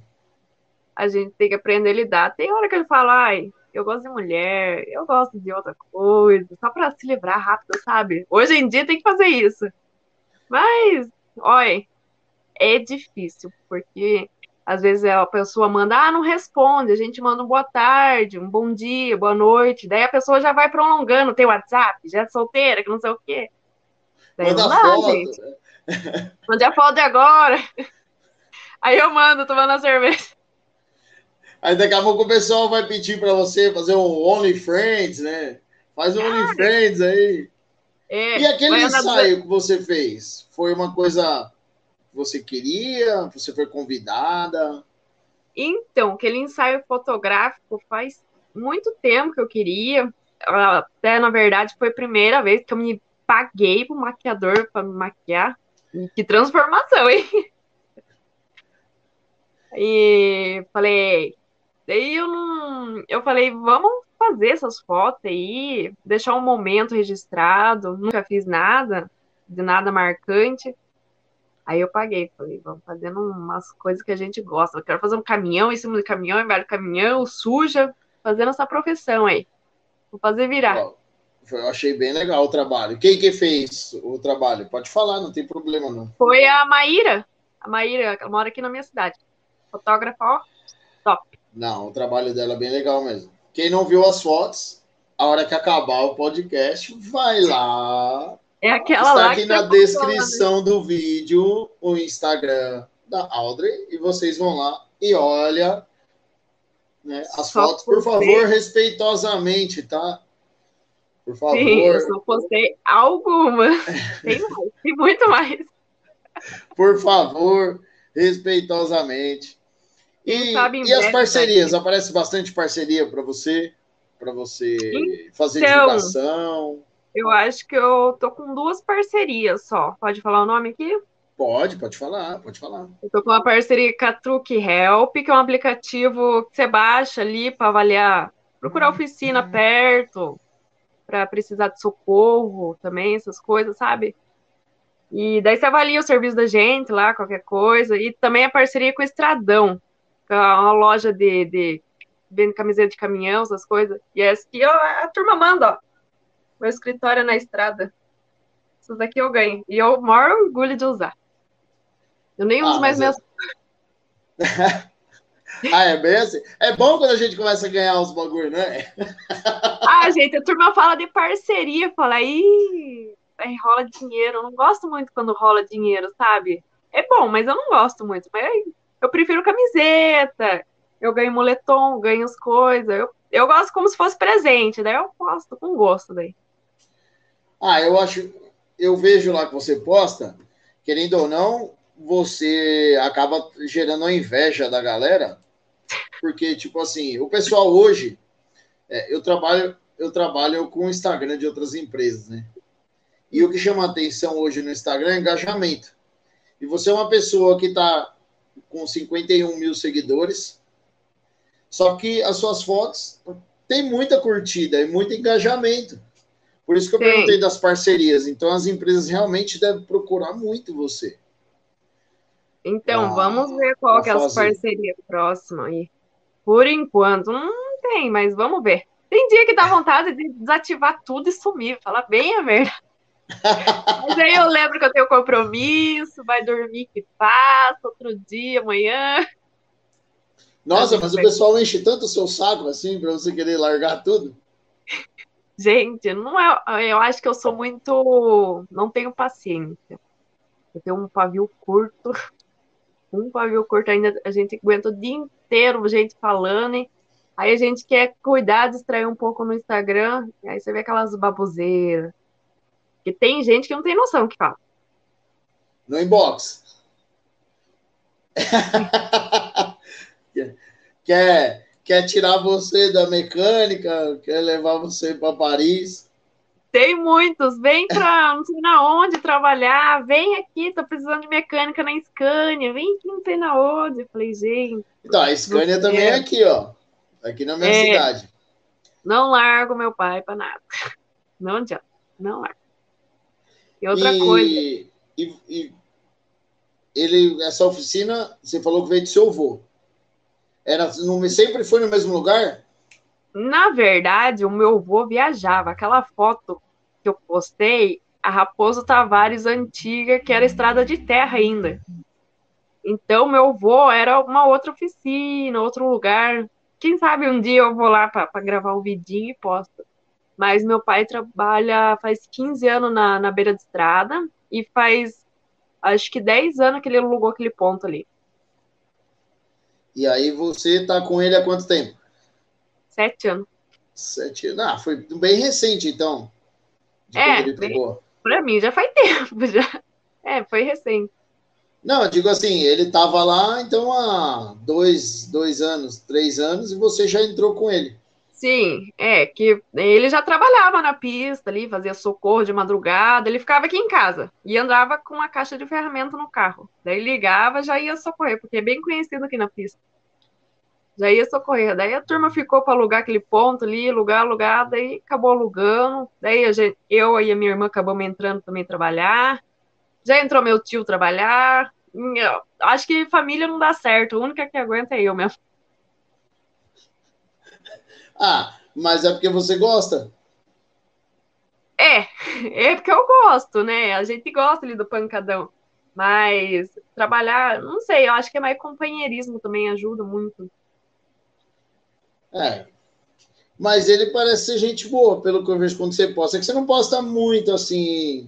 A gente tem que aprender a lidar. Tem hora que ele fala, ai, eu gosto de mulher, eu gosto de outra coisa, só para se livrar rápido, sabe? Hoje em dia tem que fazer isso. Mas, olha, é difícil, porque às vezes a pessoa manda, ah, não responde, a gente manda um boa tarde, um bom dia, boa noite, daí a pessoa já vai prolongando, tem WhatsApp, já é solteira, que não sei o quê. Daí manda não foto. gente. Manda a foto de agora. Aí eu mando tomando a cerveja. Aí daqui a pouco o pessoal vai pedir para você fazer um OnlyFriends, né? Faz um OnlyFriends aí. É, e aquele ensaio que você fez? Foi uma coisa que você queria? Você foi convidada? Então, aquele ensaio fotográfico faz muito tempo que eu queria. Até, na verdade, foi a primeira vez que eu me paguei pro maquiador para me maquiar. Que transformação, hein? E falei, Daí eu não. Eu falei, vamos fazer essas fotos aí, deixar um momento registrado. Nunca fiz nada, de nada marcante. Aí eu paguei, falei, vamos fazendo umas coisas que a gente gosta. Eu quero fazer um caminhão em cima do caminhão, embaixo do caminhão, suja, fazendo essa profissão aí. Vou fazer virar. Eu achei bem legal o trabalho. Quem que fez o trabalho? Pode falar, não tem problema não. Foi a Maíra. A Maíra, ela mora aqui na minha cidade. Fotógrafa, ó. Não, o trabalho dela é bem legal mesmo. Quem não viu as fotos, a hora que acabar o podcast, vai lá. É aquela Está lá aqui na descrição do vídeo o Instagram da Audrey e vocês vão lá e olha né, as só fotos, por favor, respeitosamente, tá? Por favor. Sim, eu só postei algumas. Tem mais, tem muito mais. Por favor, respeitosamente. E, e as parcerias? Aparece bastante parceria para você? Para você então, fazer divulgação? Eu acho que eu tô com duas parcerias só. Pode falar o nome aqui? Pode, pode falar, pode falar. Eu tô com uma parceria com a Truque Help, que é um aplicativo que você baixa ali para avaliar, procurar oficina uhum. perto, para precisar de socorro também, essas coisas, sabe? E daí você avalia o serviço da gente lá, qualquer coisa. E também a parceria com o Estradão, uma loja de, de vende camiseta de caminhão, essas coisas. E essa aqui, ó, a turma manda, ó. Meu escritório é na estrada. Essas daqui eu ganho. E eu maior orgulho de usar. Eu nem ah, uso mais meus. ah, é bem assim? É bom quando a gente começa a ganhar uns bagulho, né? ah, gente, a turma fala de parceria, fala aí, rola dinheiro. Eu não gosto muito quando rola dinheiro, sabe? É bom, mas eu não gosto muito. Mas eu prefiro camiseta, eu ganho moletom, ganho as coisas. Eu, eu gosto como se fosse presente, daí eu posto com gosto daí. Ah, eu acho, eu vejo lá que você posta, querendo ou não, você acaba gerando a inveja da galera, porque, tipo assim, o pessoal hoje, é, eu trabalho eu trabalho com o Instagram de outras empresas, né? E o que chama atenção hoje no Instagram é engajamento. E você é uma pessoa que está com 51 mil seguidores, só que as suas fotos têm muita curtida e muito engajamento. Por isso que eu Sim. perguntei das parcerias. Então, as empresas realmente devem procurar muito você. Então, ah, vamos ver qual que é as parcerias próximas aí. Por enquanto, não tem, mas vamos ver. Tem dia que dá vontade de desativar tudo e sumir, falar bem a verdade. Mas aí eu lembro que eu tenho compromisso, vai dormir que passa, outro dia, amanhã. Nossa, mas o pessoal enche tanto o seu saco assim para você querer largar tudo? Gente, não é. Eu acho que eu sou muito. Não tenho paciência. Eu tenho um pavio curto um pavio curto ainda a gente aguenta o dia inteiro gente falando, e aí a gente quer cuidar, distrair um pouco no Instagram, e aí você vê aquelas baboseiras. Que tem gente que não tem noção que fala. No inbox. quer, quer tirar você da mecânica, quer levar você para Paris. Tem muitos. Vem para não sei na onde trabalhar. Vem aqui, tô precisando de mecânica na Scania. Vem aqui, não sei na onde. Eu falei, gente. Então, a Scania também é aqui, ó. Aqui na minha é, cidade. Não largo meu pai para nada. Não adianta. Não largo. E outra e, coisa. E, e ele, essa oficina, você falou que veio do seu avô. Era, sempre foi no mesmo lugar? Na verdade, o meu avô viajava. Aquela foto que eu postei, a Raposo Tavares antiga, que era estrada de terra ainda. Então, meu avô era uma outra oficina, outro lugar. Quem sabe um dia eu vou lá para gravar um vidinho e posto. Mas meu pai trabalha faz 15 anos na, na beira de estrada e faz acho que 10 anos que ele alugou aquele ponto ali. E aí você tá com ele há quanto tempo? Sete anos. Sete anos. Ah, foi bem recente, então. é, para mim já faz tempo. Já. É, foi recente. Não, eu digo assim, ele estava lá, então, há dois, dois anos, três anos, e você já entrou com ele. Sim, é, que ele já trabalhava na pista ali, fazia socorro de madrugada, ele ficava aqui em casa e andava com a caixa de ferramenta no carro. Daí ligava, já ia socorrer, porque é bem conhecido aqui na pista já ia socorrer. Daí a turma ficou para alugar aquele ponto ali, alugar, alugar, daí acabou alugando. Daí gente, eu e a minha irmã acabamos entrando também trabalhar. Já entrou meu tio trabalhar. Eu, acho que família não dá certo, a única que aguenta é eu mesmo. Ah, mas é porque você gosta? É, é porque eu gosto, né? A gente gosta ali do pancadão. Mas trabalhar, não sei, eu acho que é mais companheirismo também ajuda muito. É. Mas ele parece ser gente boa, pelo que eu vejo quando você posta. É que você não posta muito assim.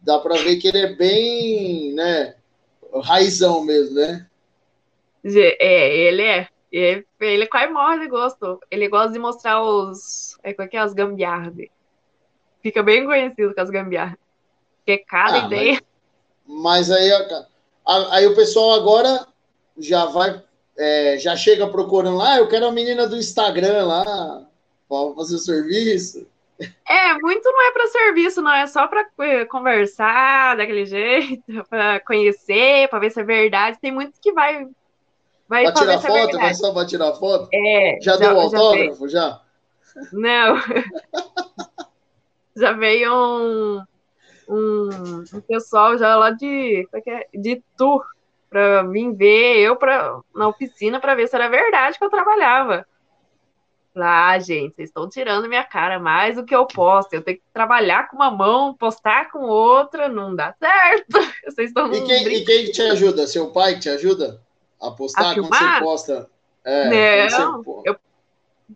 Dá para ver que ele é bem, né? Raizão mesmo, né? É, ele é. Ele, ele quase morre de gosto. Ele gosta de mostrar os. É, qual é que é as gambiarras Fica bem conhecido com as gambiarras. Porque cada ah, ideia. Mas, mas aí, aí o pessoal agora já vai é, já chega procurando lá, ah, eu quero a menina do Instagram lá para fazer o serviço. É, muito não é para serviço, não, é só para é, conversar daquele jeito, para conhecer, para ver se é verdade. Tem muitos que vai vai pra tirar foto, vai só para tirar foto? É. Já, já deu o autógrafo já? já? Não. já veio um um, um pessoal já lá de, é é? de tour para vir ver eu pra, na oficina para ver se era verdade que eu trabalhava. Ah, gente, vocês estão tirando minha cara mais do que eu posto. Eu tenho que trabalhar com uma mão, postar com outra, não dá certo. Vocês estão e, quem, e quem te ajuda? Seu pai te ajuda a postar? A quando você posta? É, não, você... eu,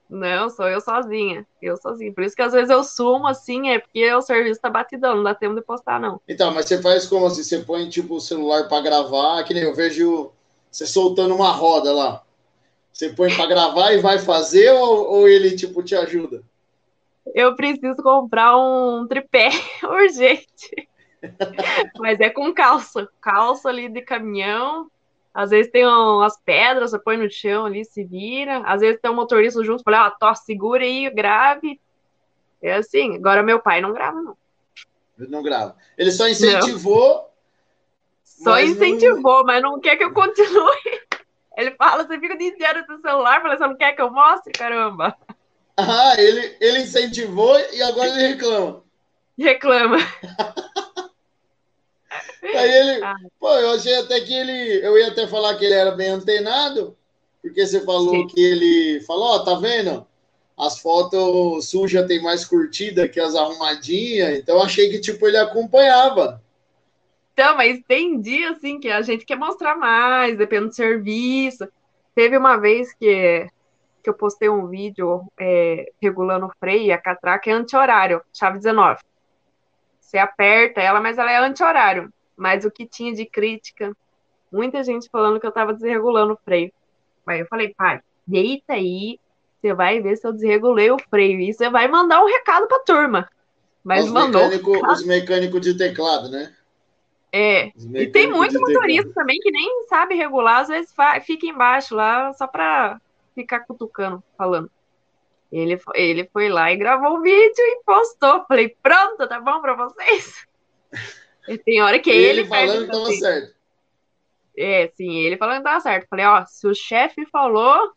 não, sou eu sozinha. Eu sozinha. Por isso que às vezes eu sumo assim, é porque o serviço tá batidão, não dá tempo de postar, não. Então, mas você faz como assim? Você põe tipo o celular para gravar, que nem eu vejo você soltando uma roda lá. Você põe para gravar e vai fazer ou, ou ele tipo te ajuda? Eu preciso comprar um tripé urgente. Mas é com calça. Calça ali de caminhão. Às vezes tem umas pedras, você põe no chão ali, se vira. Às vezes tem um motorista junto, fala, ah, tó, segura aí, grave. É assim. Agora meu pai não grava, não. Ele não grava. Ele só incentivou. Não. Só incentivou, não... mas não quer que eu continue. Ele fala, você fica o dia inteiro no celular, fala, você não quer que eu mostre? Caramba. Ah, ele, ele incentivou e agora ele reclama. Reclama. Aí ele, ah. pô, eu achei até que ele, eu ia até falar que ele era bem antenado, porque você falou Sim. que ele falou, ó, oh, tá vendo? As fotos sujas tem mais curtida que as arrumadinhas, então achei que, tipo, ele acompanhava. Então, mas tem dia, assim, que a gente quer mostrar mais, depende do serviço. Teve uma vez que, que eu postei um vídeo é, regulando o freio e a catraca é anti-horário, chave 19. Você aperta ela, mas ela é anti-horário. Mas o que tinha de crítica, muita gente falando que eu estava desregulando o freio. Aí eu falei, pai, deita aí, você vai ver se eu desregulei o freio. E você vai mandar um recado para a turma. Mas os mandou. Mecânico, os mecânicos de teclado, né? É. E tem muito motorista também que nem sabe regular, às vezes fica embaixo lá só para ficar cutucando, falando. Ele, ele foi lá e gravou o vídeo e postou. Falei, pronto, tá bom para vocês? Tem hora que ele. Ele falando que tava certo. É, sim, ele falando que tava certo. Falei, ó, se o chefe falou,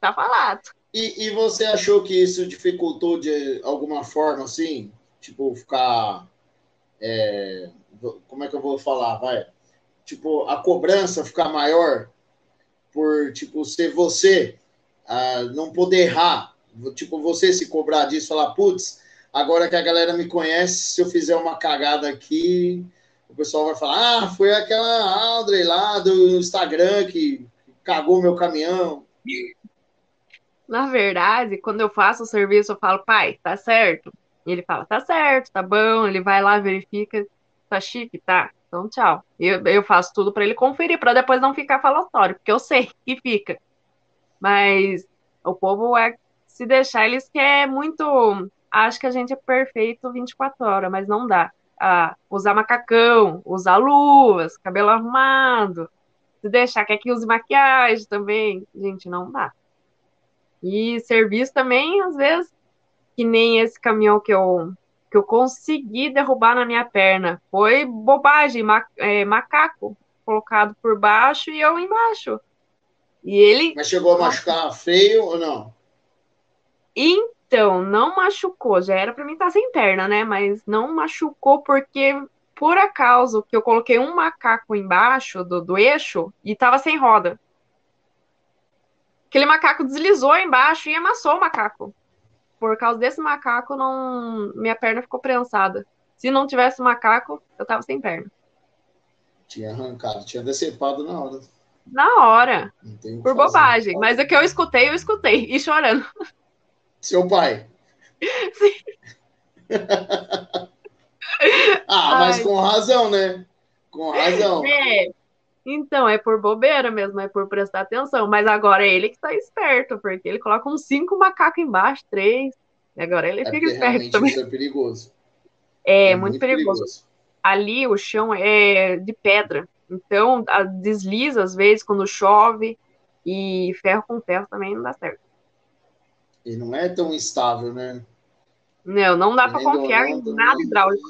tá falado. E, e você achou que isso dificultou de alguma forma, assim? Tipo, ficar. É, como é que eu vou falar? Vai. Tipo, a cobrança ficar maior por, tipo, ser você, uh, não poder errar. Tipo, você se cobrar disso, falar, putz, agora que a galera me conhece, se eu fizer uma cagada aqui, o pessoal vai falar, ah, foi aquela Audrey lá do Instagram que cagou meu caminhão. Na verdade, quando eu faço o serviço, eu falo, pai, tá certo. E ele fala, tá certo, tá bom. Ele vai lá, verifica, tá chique, tá? Então, tchau. Eu, eu faço tudo para ele conferir, para depois não ficar falatório, porque eu sei que fica. Mas o povo é se deixar, eles querem muito. Acho que a gente é perfeito 24 horas, mas não dá. Ah, usar macacão, usar luvas, cabelo arrumado, se deixar, que use maquiagem também. Gente, não dá. E serviço também, às vezes, que nem esse caminhão que eu que eu consegui derrubar na minha perna. Foi bobagem, ma é, macaco colocado por baixo e eu embaixo. E ele. Mas chegou a machucar feio ou não? Então, não machucou. Já era para mim estar sem perna, né? Mas não machucou porque, por acaso, que eu coloquei um macaco embaixo do, do eixo e tava sem roda. Aquele macaco deslizou embaixo e amassou o macaco por causa desse macaco, não minha perna ficou prensada. Se não tivesse macaco, eu tava sem perna. Tinha arrancado, tinha decepado na hora. Na hora. Por bobagem. Mas o que eu escutei, eu escutei. E chorando. Seu pai. Sim. ah, mas Ai. com razão, né? Com razão. É. Então, é por bobeira mesmo, é por prestar atenção. Mas agora é ele que está esperto, porque ele coloca uns cinco macacos embaixo, três. E agora ele é fica esperto também. Isso é perigoso. É, é muito, muito perigoso. perigoso. Ali o chão é de pedra. Então, desliza às vezes quando chove. E ferro com ferro também não dá certo. E não é tão estável, né? Não, não dá para confiar em nada hidráulico.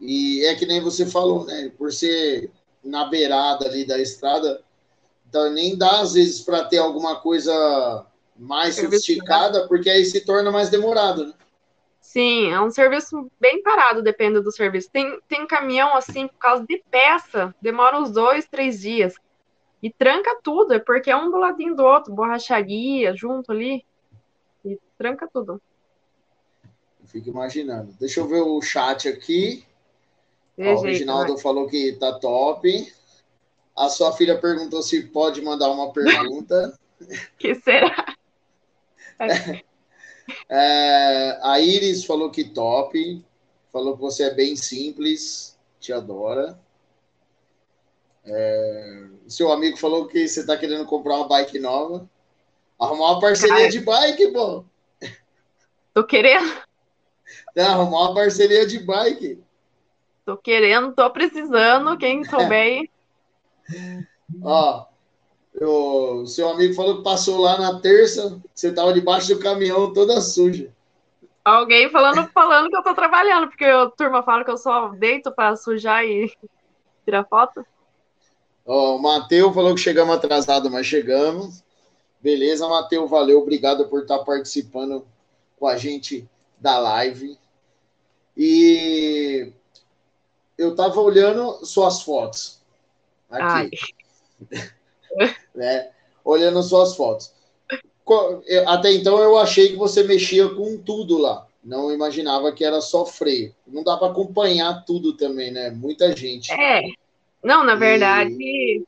E é que nem você falou, né? Por ser na beirada ali da estrada, então nem dá às vezes para ter alguma coisa mais sofisticada, porque aí se torna mais demorado, né? Sim, é um serviço bem parado, depende do serviço. Tem, tem caminhão, assim, por causa de peça, demora uns dois, três dias. E tranca tudo, é porque é um do ladinho do outro, borracharia junto ali. E tranca tudo. Eu fico imaginando. Deixa eu ver o chat aqui. Ó, o Reginaldo falou que tá top. A sua filha perguntou se pode mandar uma pergunta. que será? É, a Iris falou que top. Falou que você é bem simples. Te adora. É, seu amigo falou que você está querendo comprar uma bike nova. Arrumar uma parceria Ai. de bike, pô. Tô querendo. É, arrumar uma parceria de bike. Tô querendo, tô precisando. Quem souber Ó, o seu amigo falou que passou lá na terça, você tava debaixo do caminhão toda suja. Alguém falando, falando que eu tô trabalhando, porque a turma fala que eu só deito para sujar e tirar foto. Ó, o Matheus falou que chegamos atrasado, mas chegamos. Beleza, Matheus, valeu, obrigado por estar participando com a gente da live. E eu tava olhando suas fotos. Aqui. né? Olhando suas fotos. Até então eu achei que você mexia com tudo lá. Não imaginava que era só freio. Não dá para acompanhar tudo também, né? Muita gente. É. Não, na verdade. E...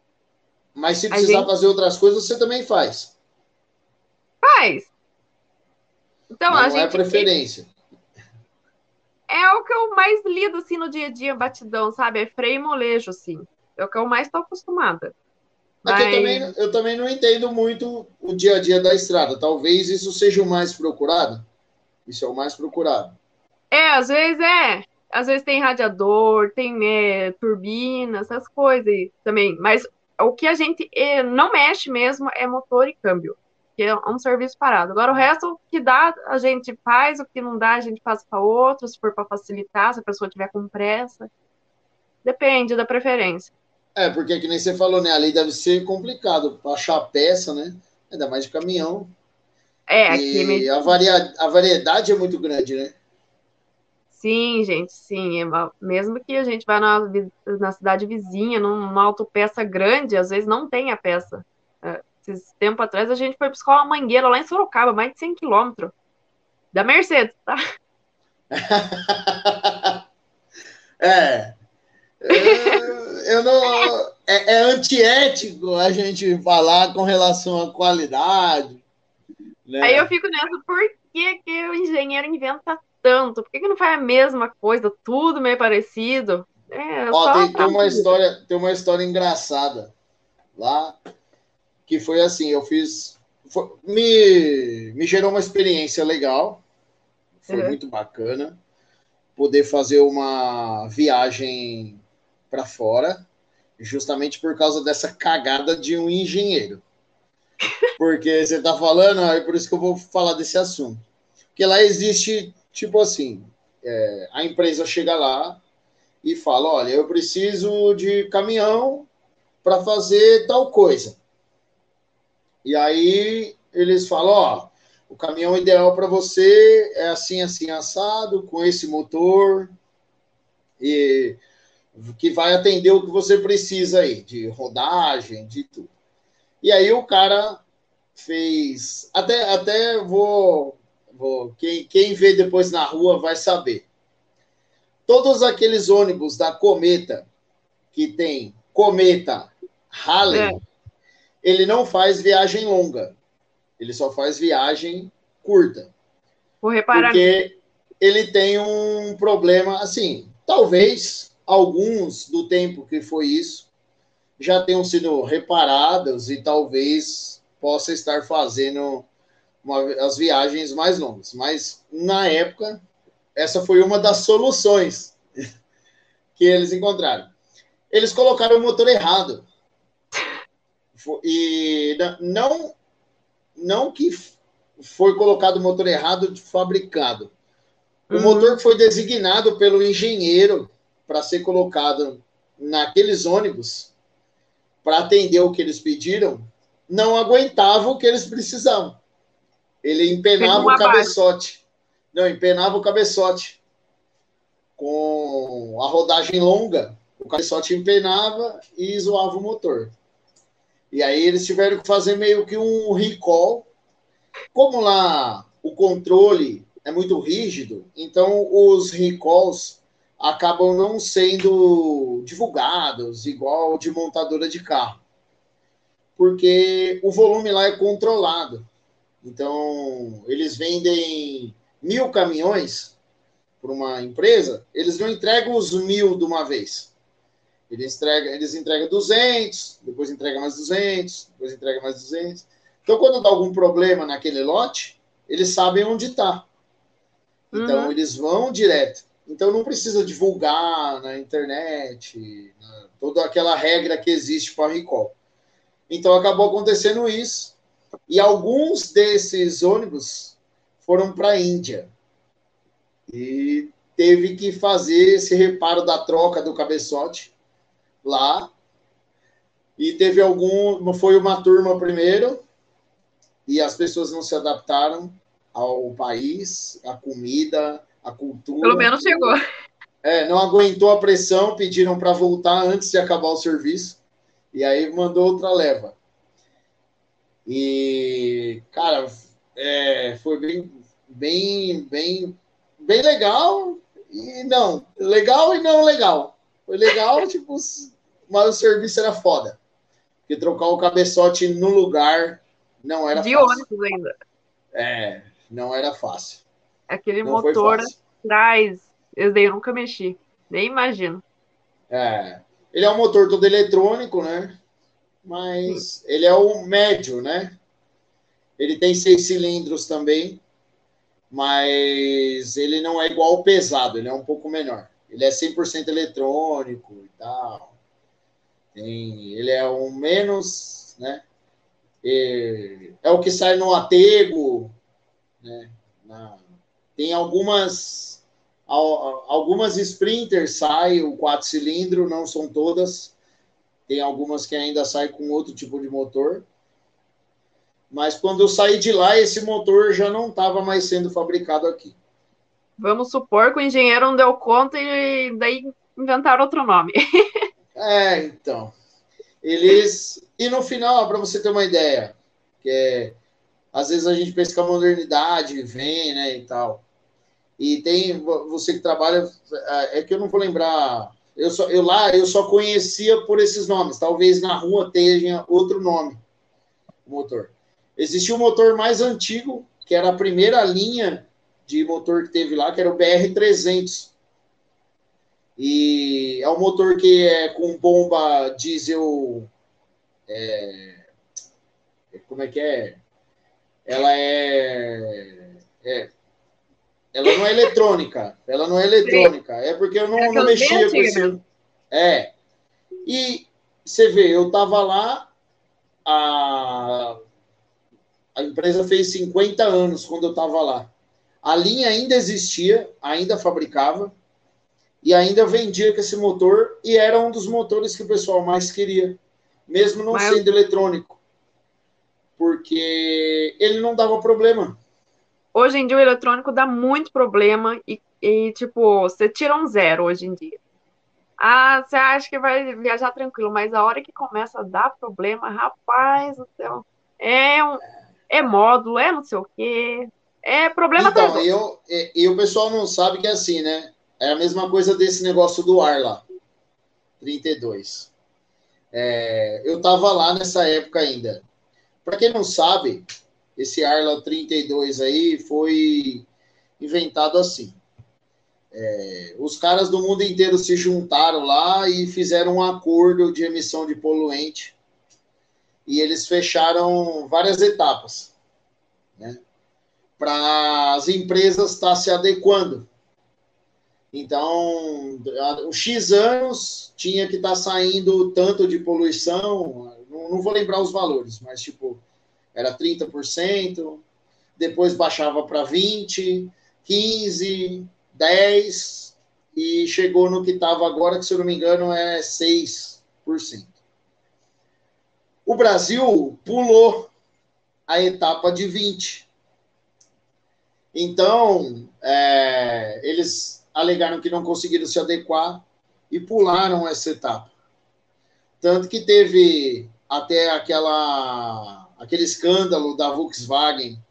Mas se precisar gente... fazer outras coisas, você também faz. Faz. Então, Mas a não é gente. É preferência. É o que eu mais lido assim no dia a dia, batidão, sabe? É freio e molejo, assim. É o que eu mais estou acostumada. Mas... Eu, também, eu também não entendo muito o dia a dia da estrada. Talvez isso seja o mais procurado. Isso é o mais procurado. É, às vezes é. Às vezes tem radiador, tem é, turbina, essas coisas também. Mas o que a gente é, não mexe mesmo é motor e câmbio, que é um serviço parado. Agora, o resto que dá, a gente faz, o que não dá, a gente passa para outro, se for para facilitar, se a pessoa tiver com pressa. Depende da preferência. É, porque que nem você falou, né? Ali deve ser complicado achar peça, né? Ainda mais de caminhão. É, aqui e a, varia... a variedade é muito grande, né? Sim, gente, sim. É mesmo que a gente vá na, na cidade vizinha, numa autopeça grande, às vezes não tem a peça. É, esses tempo atrás a gente foi buscar uma mangueira lá em Sorocaba, mais de 100 quilômetros. Da Mercedes, tá? é, eu não. É, é, antiético a gente falar com relação à qualidade. Né? Aí eu fico nessa, por que, que o engenheiro inventa tanto? Por que, que não faz a mesma coisa, tudo meio parecido? É, Ó, tem, tem, uma história, tem uma história engraçada lá, que foi assim, eu fiz. Foi, me, me gerou uma experiência legal, foi uhum. muito bacana poder fazer uma viagem para fora, justamente por causa dessa cagada de um engenheiro. Porque você está falando, é por isso que eu vou falar desse assunto. Porque lá existe, tipo assim, é, a empresa chega lá e fala: olha, eu preciso de caminhão para fazer tal coisa. E aí eles falam: ó, o caminhão ideal para você é assim, assim, assado, com esse motor. E que vai atender o que você precisa aí, de rodagem, de tudo. E aí o cara fez. Até, até vou. Vou quem, quem vê depois na rua vai saber. Todos aqueles ônibus da Cometa, que tem Cometa Halley, é. ele não faz viagem longa. Ele só faz viagem curta. Vou reparar. Porque ele tem um problema assim. Talvez alguns do tempo que foi isso já tenham sido reparados e talvez possa estar fazendo uma, as viagens mais longas. Mas na época, essa foi uma das soluções que eles encontraram. Eles colocaram o motor errado. E não, não que foi colocado o motor errado fabricado. O uhum. motor que foi designado pelo engenheiro para ser colocado naqueles ônibus para atender o que eles pediram, não aguentava o que eles precisavam. Ele empenava o cabeçote. Não, empenava o cabeçote. Com a rodagem longa, o cabeçote empenava e zoava o motor. E aí eles tiveram que fazer meio que um recall. Como lá o controle é muito rígido, então os recalls acabam não sendo divulgados igual de montadora de carro. Porque o volume lá é controlado. Então, eles vendem mil caminhões para uma empresa, eles não entregam os mil de uma vez. Eles entregam, eles entregam 200, depois entregam mais 200, depois entregam mais 200. Então, quando dá algum problema naquele lote, eles sabem onde está. Então, uhum. eles vão direto. Então, não precisa divulgar na internet, na, toda aquela regra que existe para recall. Então, acabou acontecendo isso. E alguns desses ônibus foram para a Índia. E teve que fazer esse reparo da troca do cabeçote lá. E teve algum. Foi uma turma primeiro, e as pessoas não se adaptaram ao país, à comida, à cultura. Pelo menos chegou. É, não aguentou a pressão, pediram para voltar antes de acabar o serviço. E aí mandou outra leva. E, cara, é, foi bem, bem, bem, bem legal e não. Legal e não legal. Foi legal, tipo, mas o serviço era foda. Porque trocar o cabeçote no lugar não era De fácil. De ônibus ainda. É, não era fácil. Aquele não motor atrás, eu nunca mexi. Nem imagino. É. Ele é um motor todo eletrônico, né? Mas ele é o médio, né? Ele tem seis cilindros também, mas ele não é igual ao pesado, ele é um pouco menor. Ele é 100% eletrônico e tal. Tem, ele é um menos, né? É, é o que sai no atego, né? Na, tem algumas algumas sprinters saem o quatro cilindro, não são todas. Tem algumas que ainda saem com outro tipo de motor. Mas quando eu saí de lá, esse motor já não estava mais sendo fabricado aqui. Vamos supor que o engenheiro não deu conta e daí inventaram outro nome. é, então. Eles. E no final, para você ter uma ideia, que é, às vezes a gente pensa que a modernidade vem, né, e tal. E tem você que trabalha, é, é que eu não vou lembrar. Eu, só, eu lá eu só conhecia por esses nomes. Talvez na rua tenha outro nome, o motor. Existia um motor mais antigo, que era a primeira linha de motor que teve lá, que era o BR-300. E é um motor que é com bomba diesel. É, como é que é? Ela é, é, Ela não é eletrônica. Ela não é eletrônica. É porque eu não, é não mexia com esse. É. E você vê, eu tava lá. A, a empresa fez 50 anos quando eu estava lá. A linha ainda existia, ainda fabricava e ainda vendia com esse motor e era um dos motores que o pessoal mais queria, mesmo não Mas... sendo eletrônico, porque ele não dava problema. Hoje em dia o eletrônico dá muito problema e, e tipo, você tira um zero hoje em dia. Ah, você acha que vai viajar tranquilo, mas a hora que começa a dar problema, rapaz do céu, é um, é módulo, é não sei o quê. É problema então, eu, e, e, o pessoal não sabe que é assim, né? É a mesma coisa desse negócio do ar lá. 32. É, eu tava lá nessa época ainda. Para quem não sabe, esse Arla 32 aí foi inventado assim. É, os caras do mundo inteiro se juntaram lá e fizeram um acordo de emissão de poluente e eles fecharam várias etapas, né? Para as empresas estar tá se adequando. Então, os X anos tinha que estar tá saindo tanto de poluição, não, não vou lembrar os valores, mas tipo, era 30%, depois baixava para 20%, 15%, 10%, e chegou no que estava agora, que se eu não me engano é 6%. O Brasil pulou a etapa de 20. Então, é, eles alegaram que não conseguiram se adequar e pularam essa etapa. Tanto que teve até aquela, aquele escândalo da Volkswagen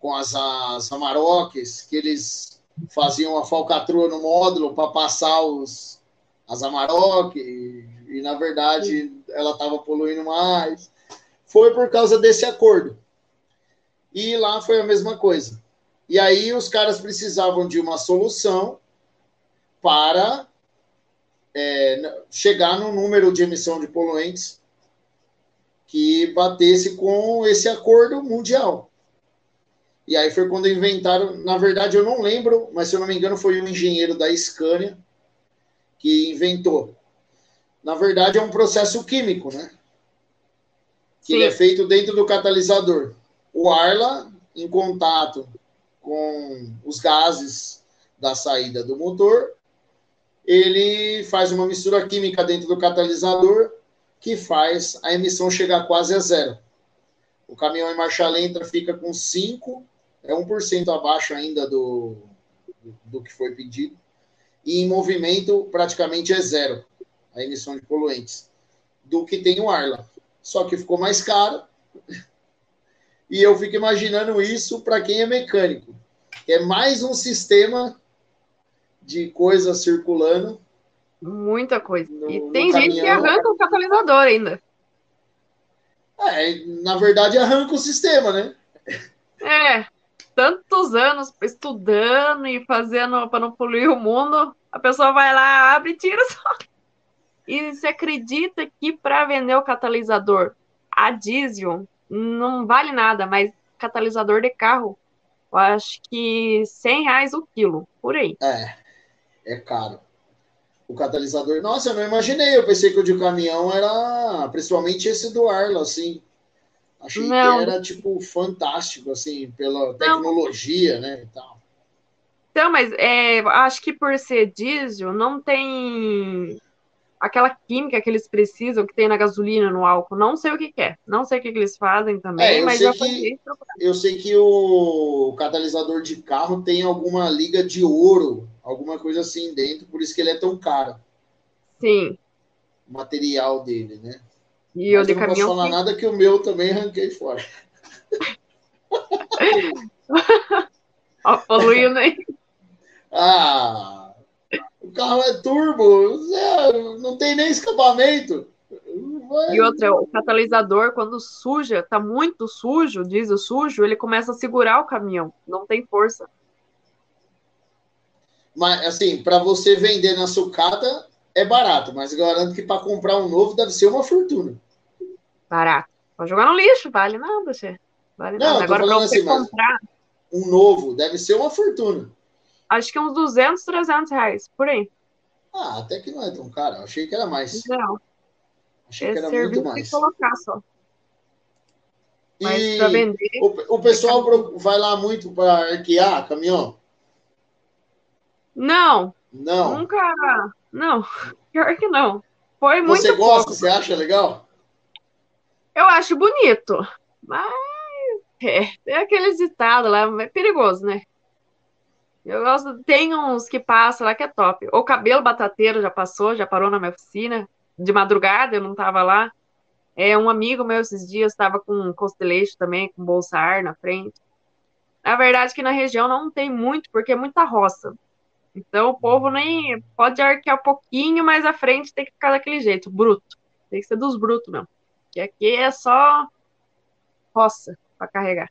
com as, as Amarokes, que eles faziam a falcatrua no módulo para passar os, as Amarok, e, e na verdade ela estava poluindo mais. Foi por causa desse acordo. E lá foi a mesma coisa. E aí os caras precisavam de uma solução para é, chegar no número de emissão de poluentes que batesse com esse acordo mundial. E aí foi quando inventaram, na verdade eu não lembro, mas se eu não me engano foi um engenheiro da Scania que inventou. Na verdade é um processo químico, né? Que ele é feito dentro do catalisador. O Arla, em contato com os gases da saída do motor, ele faz uma mistura química dentro do catalisador que faz a emissão chegar quase a zero. O caminhão em marcha lenta fica com 5 é 1% abaixo ainda do, do que foi pedido. E em movimento, praticamente é zero a emissão de poluentes do que tem o Arla. Só que ficou mais caro. E eu fico imaginando isso para quem é mecânico. É mais um sistema de coisas circulando. Muita coisa. No, e tem gente caminhão. que arranca o catalisador ainda. É, na verdade, arranca o sistema, né? É, tantos anos estudando e fazendo para não poluir o mundo, a pessoa vai lá, abre e tira só. E você acredita que para vender o catalisador a diesel não vale nada, mas catalisador de carro, eu acho que 100 reais o quilo, por aí. É, é caro. O catalisador, nossa, eu não imaginei, eu pensei que o de caminhão era, principalmente esse do Arlo, assim, Achei não. que era, tipo, fantástico, assim, pela tecnologia, não. né, e tal. Então, mas é, acho que por ser diesel, não tem aquela química que eles precisam, que tem na gasolina, no álcool. Não sei o que, que é. Não sei o que, que eles fazem também, é, mas eu, que, eu sei que o catalisador de carro tem alguma liga de ouro, alguma coisa assim dentro, por isso que ele é tão caro. Sim. O material dele, né? E eu de não caminhão. Não posso falar nada que o meu também ranquei fora. Ó, poluindo aí. Ah, o carro é turbo, não tem nem escapamento. E outra, o catalisador, quando suja, tá muito sujo, diesel sujo, ele começa a segurar o caminhão, não tem força. Mas, assim, para você vender na sucata é barato, mas garanto que para comprar um novo deve ser uma fortuna. Barato. Pode jogar no lixo, vale nada, você. Vale não, nada. Agora, para você assim, comprar. Um novo deve ser uma fortuna. Acho que uns 200, 300 reais, por aí. Ah, até que não é tão caro. Achei que era mais. Não. Achei Esse que era muito mais. colocar só. Mas e vender, o, o pessoal vai lá muito para arquear caminhão? Não. Não. Nunca. Não. Pior que não. Foi muito. Você gosta? Pouco. Você acha legal? Eu acho bonito, mas é, é aqueles ditados lá, é perigoso, né? Eu gosto, tem uns que passam lá que é top. O cabelo batateiro já passou, já parou na minha oficina. De madrugada, eu não tava lá. É, um amigo meu esses dias estava com um costeleixo também, com bolsa ar na frente. Na verdade, que na região não tem muito, porque é muita roça. Então o povo nem pode arquear um pouquinho, mas a frente tem que ficar daquele jeito, bruto. Tem que ser dos brutos, não. Que aqui é só roça para carregar.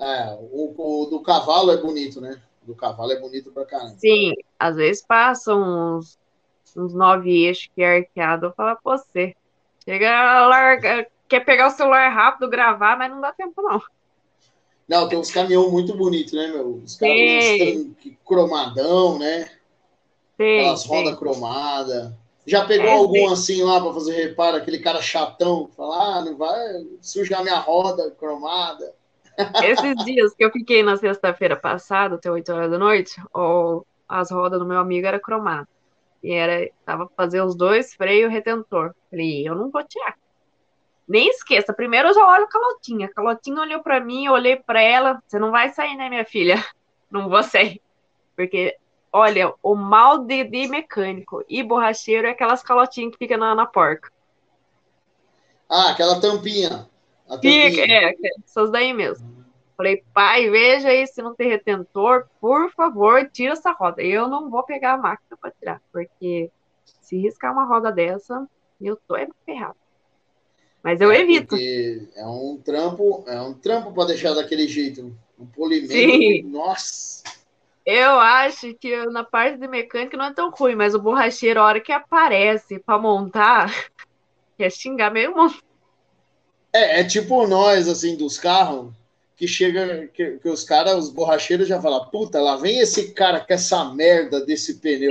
É, o, o, do cavalo é bonito, né? O do cavalo é bonito pra caramba. Sim, às vezes passam uns, uns nove eixos que é arqueado. Eu falo pra você. Chega, larga, quer pegar o celular rápido, gravar, mas não dá tempo, não. Não, tem uns caminhões muito bonitos, né, meu? Os caminhões cromadão, né? Tem, Aquelas rodas cromadas. Já pegou é, algum assim lá para fazer reparo, aquele cara chatão, falar, ah, não vai sujar minha roda cromada. Esses dias que eu fiquei na sexta-feira passada, até 8 horas da noite, ou as rodas do meu amigo era cromada. E era, tava fazer os dois freio retentor. Falei, eu não vou tirar. Nem esqueça, primeiro eu já olho a calotinha. A calotinha olhou para mim, eu olhei para ela. Você não vai sair, né, minha filha? Não vou sair. Porque, olha, o mal de, de mecânico e borracheiro é aquelas calotinhas que ficam na, na porca. Ah, aquela tampinha. A tampinha. Fica, é, essas daí mesmo. Falei, pai, veja aí se não tem retentor, por favor, tira essa roda. Eu não vou pegar a máquina para tirar, porque se riscar uma roda dessa, eu tô é ferrado. Mas eu é evito. É um trampo, é um trampo para deixar daquele jeito. Um polimento. Sim. Nossa. Eu acho que na parte de mecânica não é tão ruim, mas o borracheiro, a hora que aparece para montar, quer xingar meio. É, é tipo nós, assim, dos carros, que chega, que, que os caras, os borracheiros já falam, puta, lá vem esse cara com essa merda desse pneu.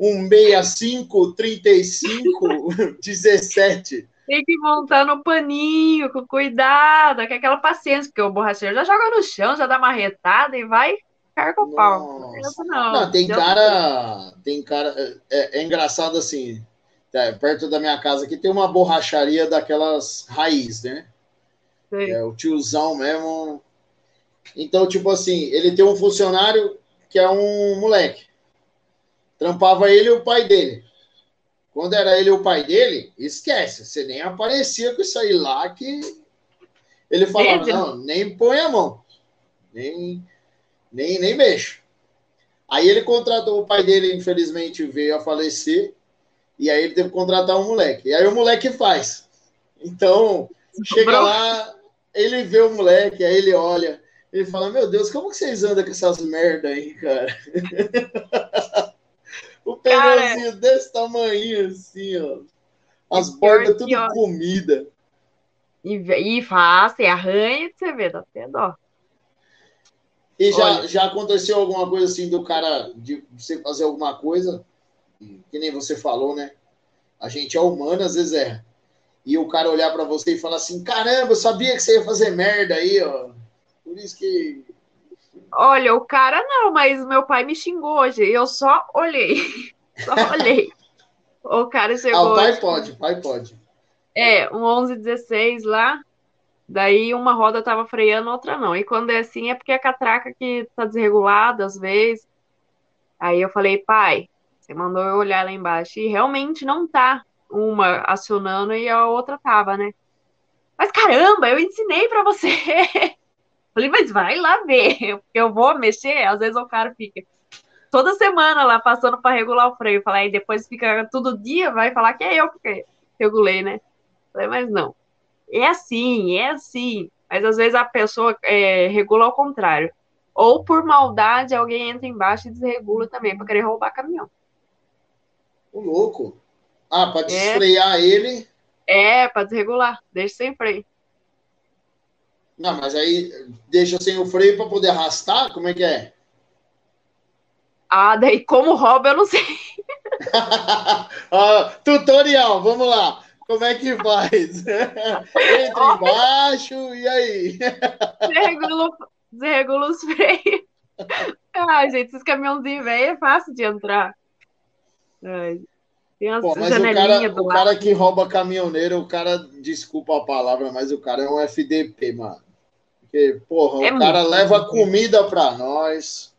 Um 65, 35, 17. Tem que montar no paninho, com cuidado, com aquela paciência, porque o borracheiro já joga no chão, já dá uma retada e vai carga o pau. Não, não, não tem cara. Tem cara. É, é engraçado assim. É, perto da minha casa aqui tem uma borracharia daquelas raiz, né? Sim. É o tiozão mesmo. Então, tipo assim, ele tem um funcionário que é um moleque. Trampava ele e o pai dele. Quando era ele o pai dele, esquece, você nem aparecia com isso aí lá que ele falava, não, nem põe a mão, nem, nem, nem mexo. Aí ele contratou o pai dele, infelizmente veio a falecer, e aí ele teve que contratar um moleque. E aí o moleque faz. Então, chega lá, ele vê o moleque, aí ele olha, ele fala, meu Deus, como que vocês andam com essas merda aí, cara? O pneuzinho Cara, desse tamanho, assim, ó. As bordas tudo ó, comida. E, e faz, e arranha, você vê, dá até dó. E já, já aconteceu alguma coisa assim do cara de você fazer alguma coisa, que nem você falou, né? A gente é humano, às vezes é. E o cara olhar para você e falar assim: caramba, eu sabia que você ia fazer merda aí, ó. Por isso que Olha, o cara não, mas meu pai me xingou hoje. Eu só olhei. Só olhei. o cara chegou. Ah, o pai pode, o pai pode. É, um 11, 16 lá. Daí uma roda tava freando, outra não. E quando é assim, é porque a catraca que tá desregulada às vezes. Aí eu falei, pai, você mandou eu olhar lá embaixo. E realmente não tá uma acionando e a outra tava, né? Mas caramba, eu ensinei para você. Falei, mas vai lá ver, porque eu vou mexer, às vezes o cara fica toda semana lá passando para regular o freio. Falei, aí depois fica todo dia, vai falar que é eu que regulei, né? Falei, mas não. É assim, é assim. Mas às vezes a pessoa é, regula ao contrário. Ou por maldade, alguém entra embaixo e desregula também, para querer roubar caminhão. O louco. Ah, para desfrear é, ele. É, para desregular. Deixa sem freio. Não, mas aí deixa sem o freio para poder arrastar? Como é que é? Ah, daí como rouba, eu não sei. ah, tutorial, vamos lá. Como é que faz? Entra embaixo e aí? Desregula, desregula os freios. Ai, gente, esses caminhãozinhos velho é fácil de entrar. Ai. Tem umas Pô, mas o cara, o cara que rouba caminhoneiro, o cara, desculpa a palavra, mas o cara é um FDP, mano. Porque, porra, é o cara leva comida para nós,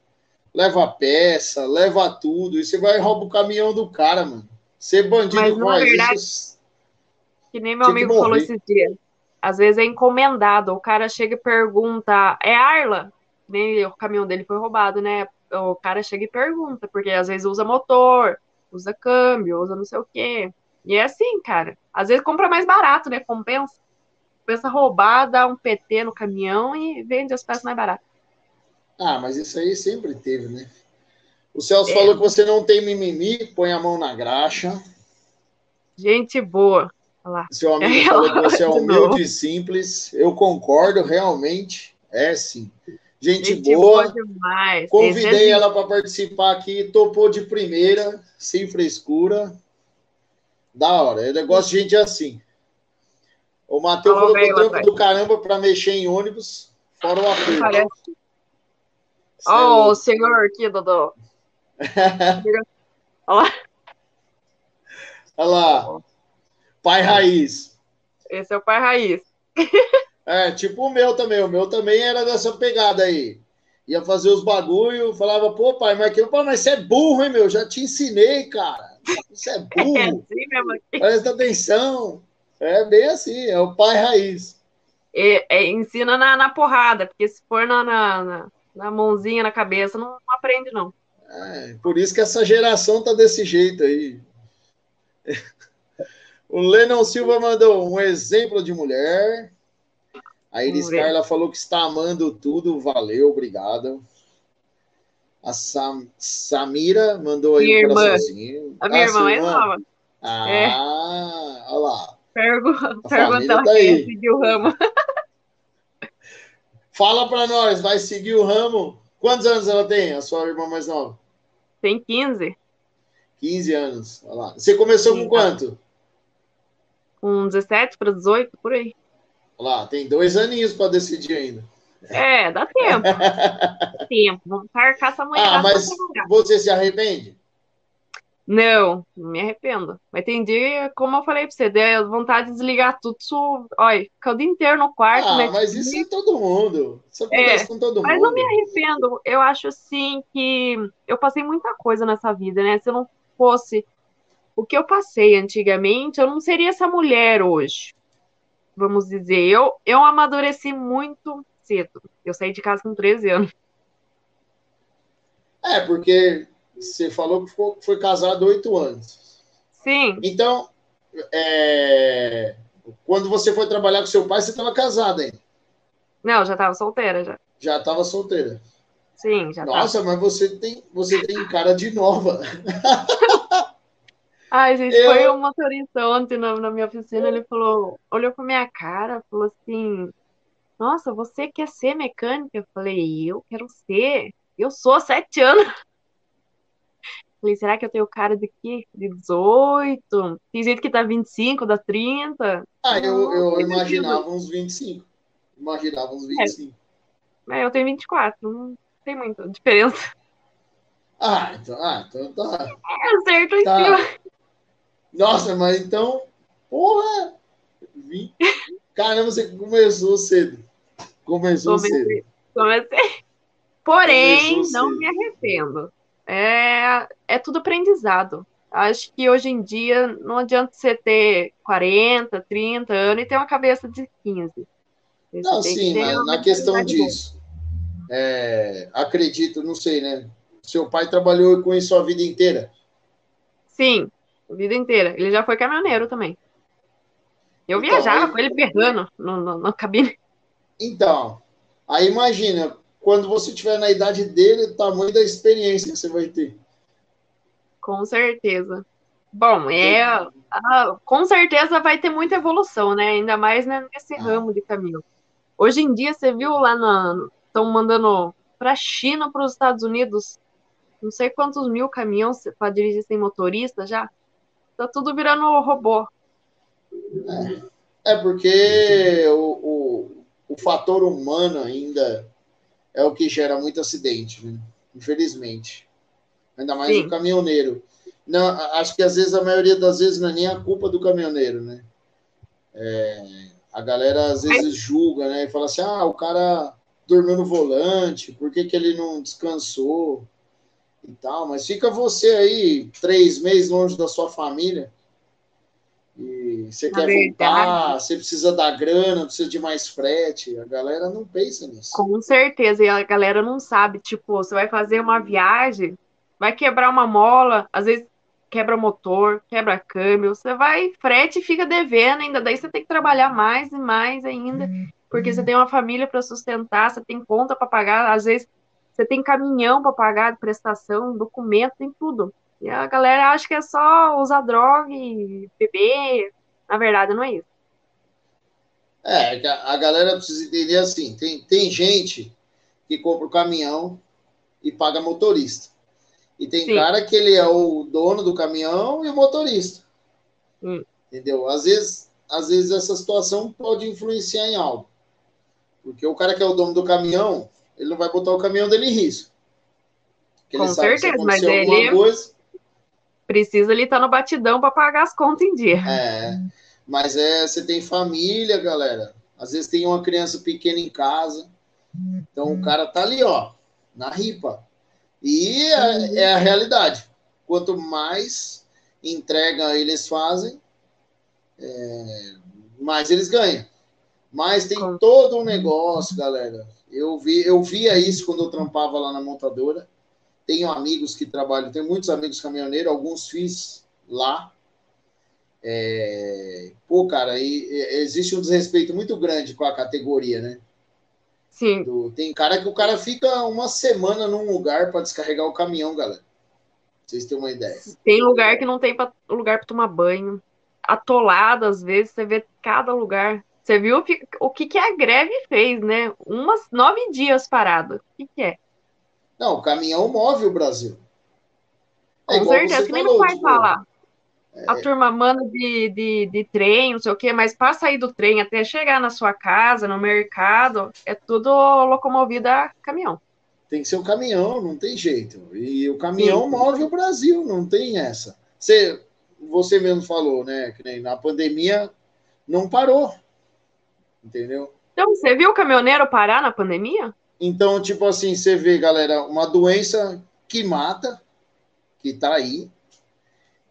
leva peça, leva tudo, e você vai roubar o caminhão do cara, mano. Ser bandido Mas, faz verdade, isso. Que nem meu amigo falou esses dias. Às vezes é encomendado, o cara chega e pergunta, é Arla? Nem o caminhão dele foi roubado, né? O cara chega e pergunta, porque às vezes usa motor, usa câmbio, usa não sei o quê. E é assim, cara. Às vezes compra mais barato, né? Compensa pensa roubar, dá um PT no caminhão e vende as peças mais baratas. Ah, mas isso aí sempre teve, né? O Celso é. falou que você não tem mimimi, põe a mão na graxa. Gente boa. Olá. Seu amigo é falou que você é humilde e simples. Eu concordo, realmente. É sim. Gente, Gente boa. boa demais. Convidei ela para participar aqui, topou de primeira, sem frescura. Da hora. Eu gosto de gente assim. O Matheus falou que o trampo do caramba para mexer em ônibus, fora o apoio. Parece. Oh, o senhor aqui, Dodô. Olha lá. Olha lá. Pai raiz. Esse é o pai raiz. É, tipo o meu também. O meu também era dessa pegada aí. Ia fazer os bagulho, falava, pô, pai, mas que pô, mas você é burro, hein, meu? Já te ensinei, cara. Você é burro. É assim mesmo aqui. Presta atenção. É bem assim, é o pai raiz. É, é, ensina na, na, porrada, porque se for na, na, na mãozinha, na cabeça, não, não aprende, não. É, por isso que essa geração tá desse jeito aí. O Lennon Silva mandou um exemplo de mulher. A Iris Carla falou que está amando tudo. Valeu, obrigado. A Sam, Samira mandou aí minha um coraçãozinho. A minha ah, irmã é nova. Ah, é. olha lá. Pergu perguntar tá quem seguiu o ramo. Fala para nós, vai seguir o ramo? Quantos anos ela tem, a sua irmã mais nova? Tem 15. 15 anos. Olha lá. Você começou Sim, com quanto? Com 17 para 18, por aí. Olha lá, tem dois aninhos para decidir ainda. É, dá tempo. tempo. Vamos carcar essa mulher. Ah, mas você se arrepende? Não, não me arrependo. Mas tem dia, como eu falei pra você, deu vontade de desligar tudo. Isso, olha, fica o dia inteiro no quarto. Ah, mas isso é todo mundo. Isso acontece é, com todo mas mundo. Mas não me arrependo. Eu acho, assim, que eu passei muita coisa nessa vida, né? Se eu não fosse o que eu passei antigamente, eu não seria essa mulher hoje. Vamos dizer, eu, eu amadureci muito cedo. Eu saí de casa com 13 anos. É, porque você falou que foi, foi casado oito anos. Sim. Então, é, quando você foi trabalhar com seu pai, você estava casada ainda? Não, já estava solteira já. Já estava solteira. Sim, já Nossa, tava. mas você tem, você tem cara de nova. Ai, gente, eu... foi um motorista ontem na, na, minha oficina, ele falou, olhou pra minha cara, falou assim, nossa, você quer ser mecânica? Eu falei, eu quero ser. Eu sou sete anos. Falei, será que eu tenho cara de quê? De 18? Tem gente que tá 25, dá 30. Ah, eu, eu imaginava uns 25. Imaginava uns 25. É, eu tenho 24, não tem muita diferença. Ah, então, ah, então tá. É, certo tá. cima. Nossa, mas então, porra! 20... Caramba, você começou cedo. Começou comecei, cedo. Comecei. Porém, começou não cedo. me arrependo é, é tudo aprendizado. Acho que hoje em dia não adianta você ter 40, 30 anos e ter uma cabeça de 15. Você não, sim, mas na questão disso, é, acredito, não sei, né? Seu pai trabalhou com isso a vida inteira? Sim, a vida inteira. Ele já foi caminhoneiro também. Eu então, viajava aí... com ele berrando no, no, na cabine. Então, aí imagina, quando você estiver na idade dele, o tamanho da experiência que você vai ter. Com certeza. Bom, é, a, com certeza vai ter muita evolução, né? Ainda mais né, nesse ah. ramo de caminhão. Hoje em dia, você viu lá na. Estão mandando para a China, para os Estados Unidos, não sei quantos mil caminhões para dirigir sem motorista já. Tá tudo virando robô. É, é porque o, o, o fator humano ainda é o que gera muito acidente, né? infelizmente. Ainda mais Sim. o caminhoneiro. Não, acho que às vezes, a maioria das vezes, não é nem a culpa do caminhoneiro, né? É, a galera às vezes julga, né? E fala assim: ah, o cara dormiu no volante, por que, que ele não descansou? E tal, mas fica você aí três meses longe da sua família e você Na quer verdade, voltar, você precisa da grana, precisa de mais frete. A galera não pensa nisso. Com certeza, e a galera não sabe. Tipo, você vai fazer uma viagem, vai quebrar uma mola, às vezes quebra motor, quebra câmbio, você vai frete e fica devendo ainda. Daí você tem que trabalhar mais e mais ainda, porque você tem uma família para sustentar, você tem conta para pagar, às vezes você tem caminhão para pagar, prestação, documento, tem tudo. E a galera acha que é só usar droga e beber. Na verdade, não é isso. É, a galera precisa entender assim: tem, tem gente que compra o caminhão e paga motorista. E tem Sim. cara que ele é o dono do caminhão e o motorista. Hum. Entendeu? Às vezes, às vezes essa situação pode influenciar em algo. Porque o cara que é o dono do caminhão, ele não vai botar o caminhão dele em risco. Porque Com certeza, mas ele. Coisa, precisa ele estar tá no batidão para pagar as contas em dia. É. Mas é, você tem família, galera. Às vezes tem uma criança pequena em casa. Então o cara tá ali, ó, na ripa. E é, é a realidade. Quanto mais entrega eles fazem, é, mais eles ganham. Mas tem todo um negócio, galera. Eu vi, eu via isso quando eu trampava lá na montadora. Tenho amigos que trabalham, tenho muitos amigos caminhoneiros, alguns fiz lá. É, pô, cara, e, existe um desrespeito muito grande com a categoria, né? Sim. Do, tem cara que o cara fica uma semana num lugar para descarregar o caminhão, galera. Pra vocês terem uma ideia. Tem lugar que não tem pra, lugar para tomar banho. Atolado, às vezes, você vê cada lugar. Você viu o que, que a greve fez, né? Umas nove dias parado. O que, que é? Não, o caminhão move o Brasil. É Com certeza, que nem não vai tipo, falar. É... A turma manda de, de, de trem, não sei o quê, mas para sair do trem até chegar na sua casa, no mercado, é tudo locomovido a caminhão. Tem que ser o um caminhão, não tem jeito. E o caminhão Sim. move o Brasil, não tem essa. Você, você mesmo falou, né? Que nem na pandemia não parou entendeu? Então, você viu o caminhoneiro parar na pandemia? Então, tipo assim, você vê, galera, uma doença que mata, que tá aí,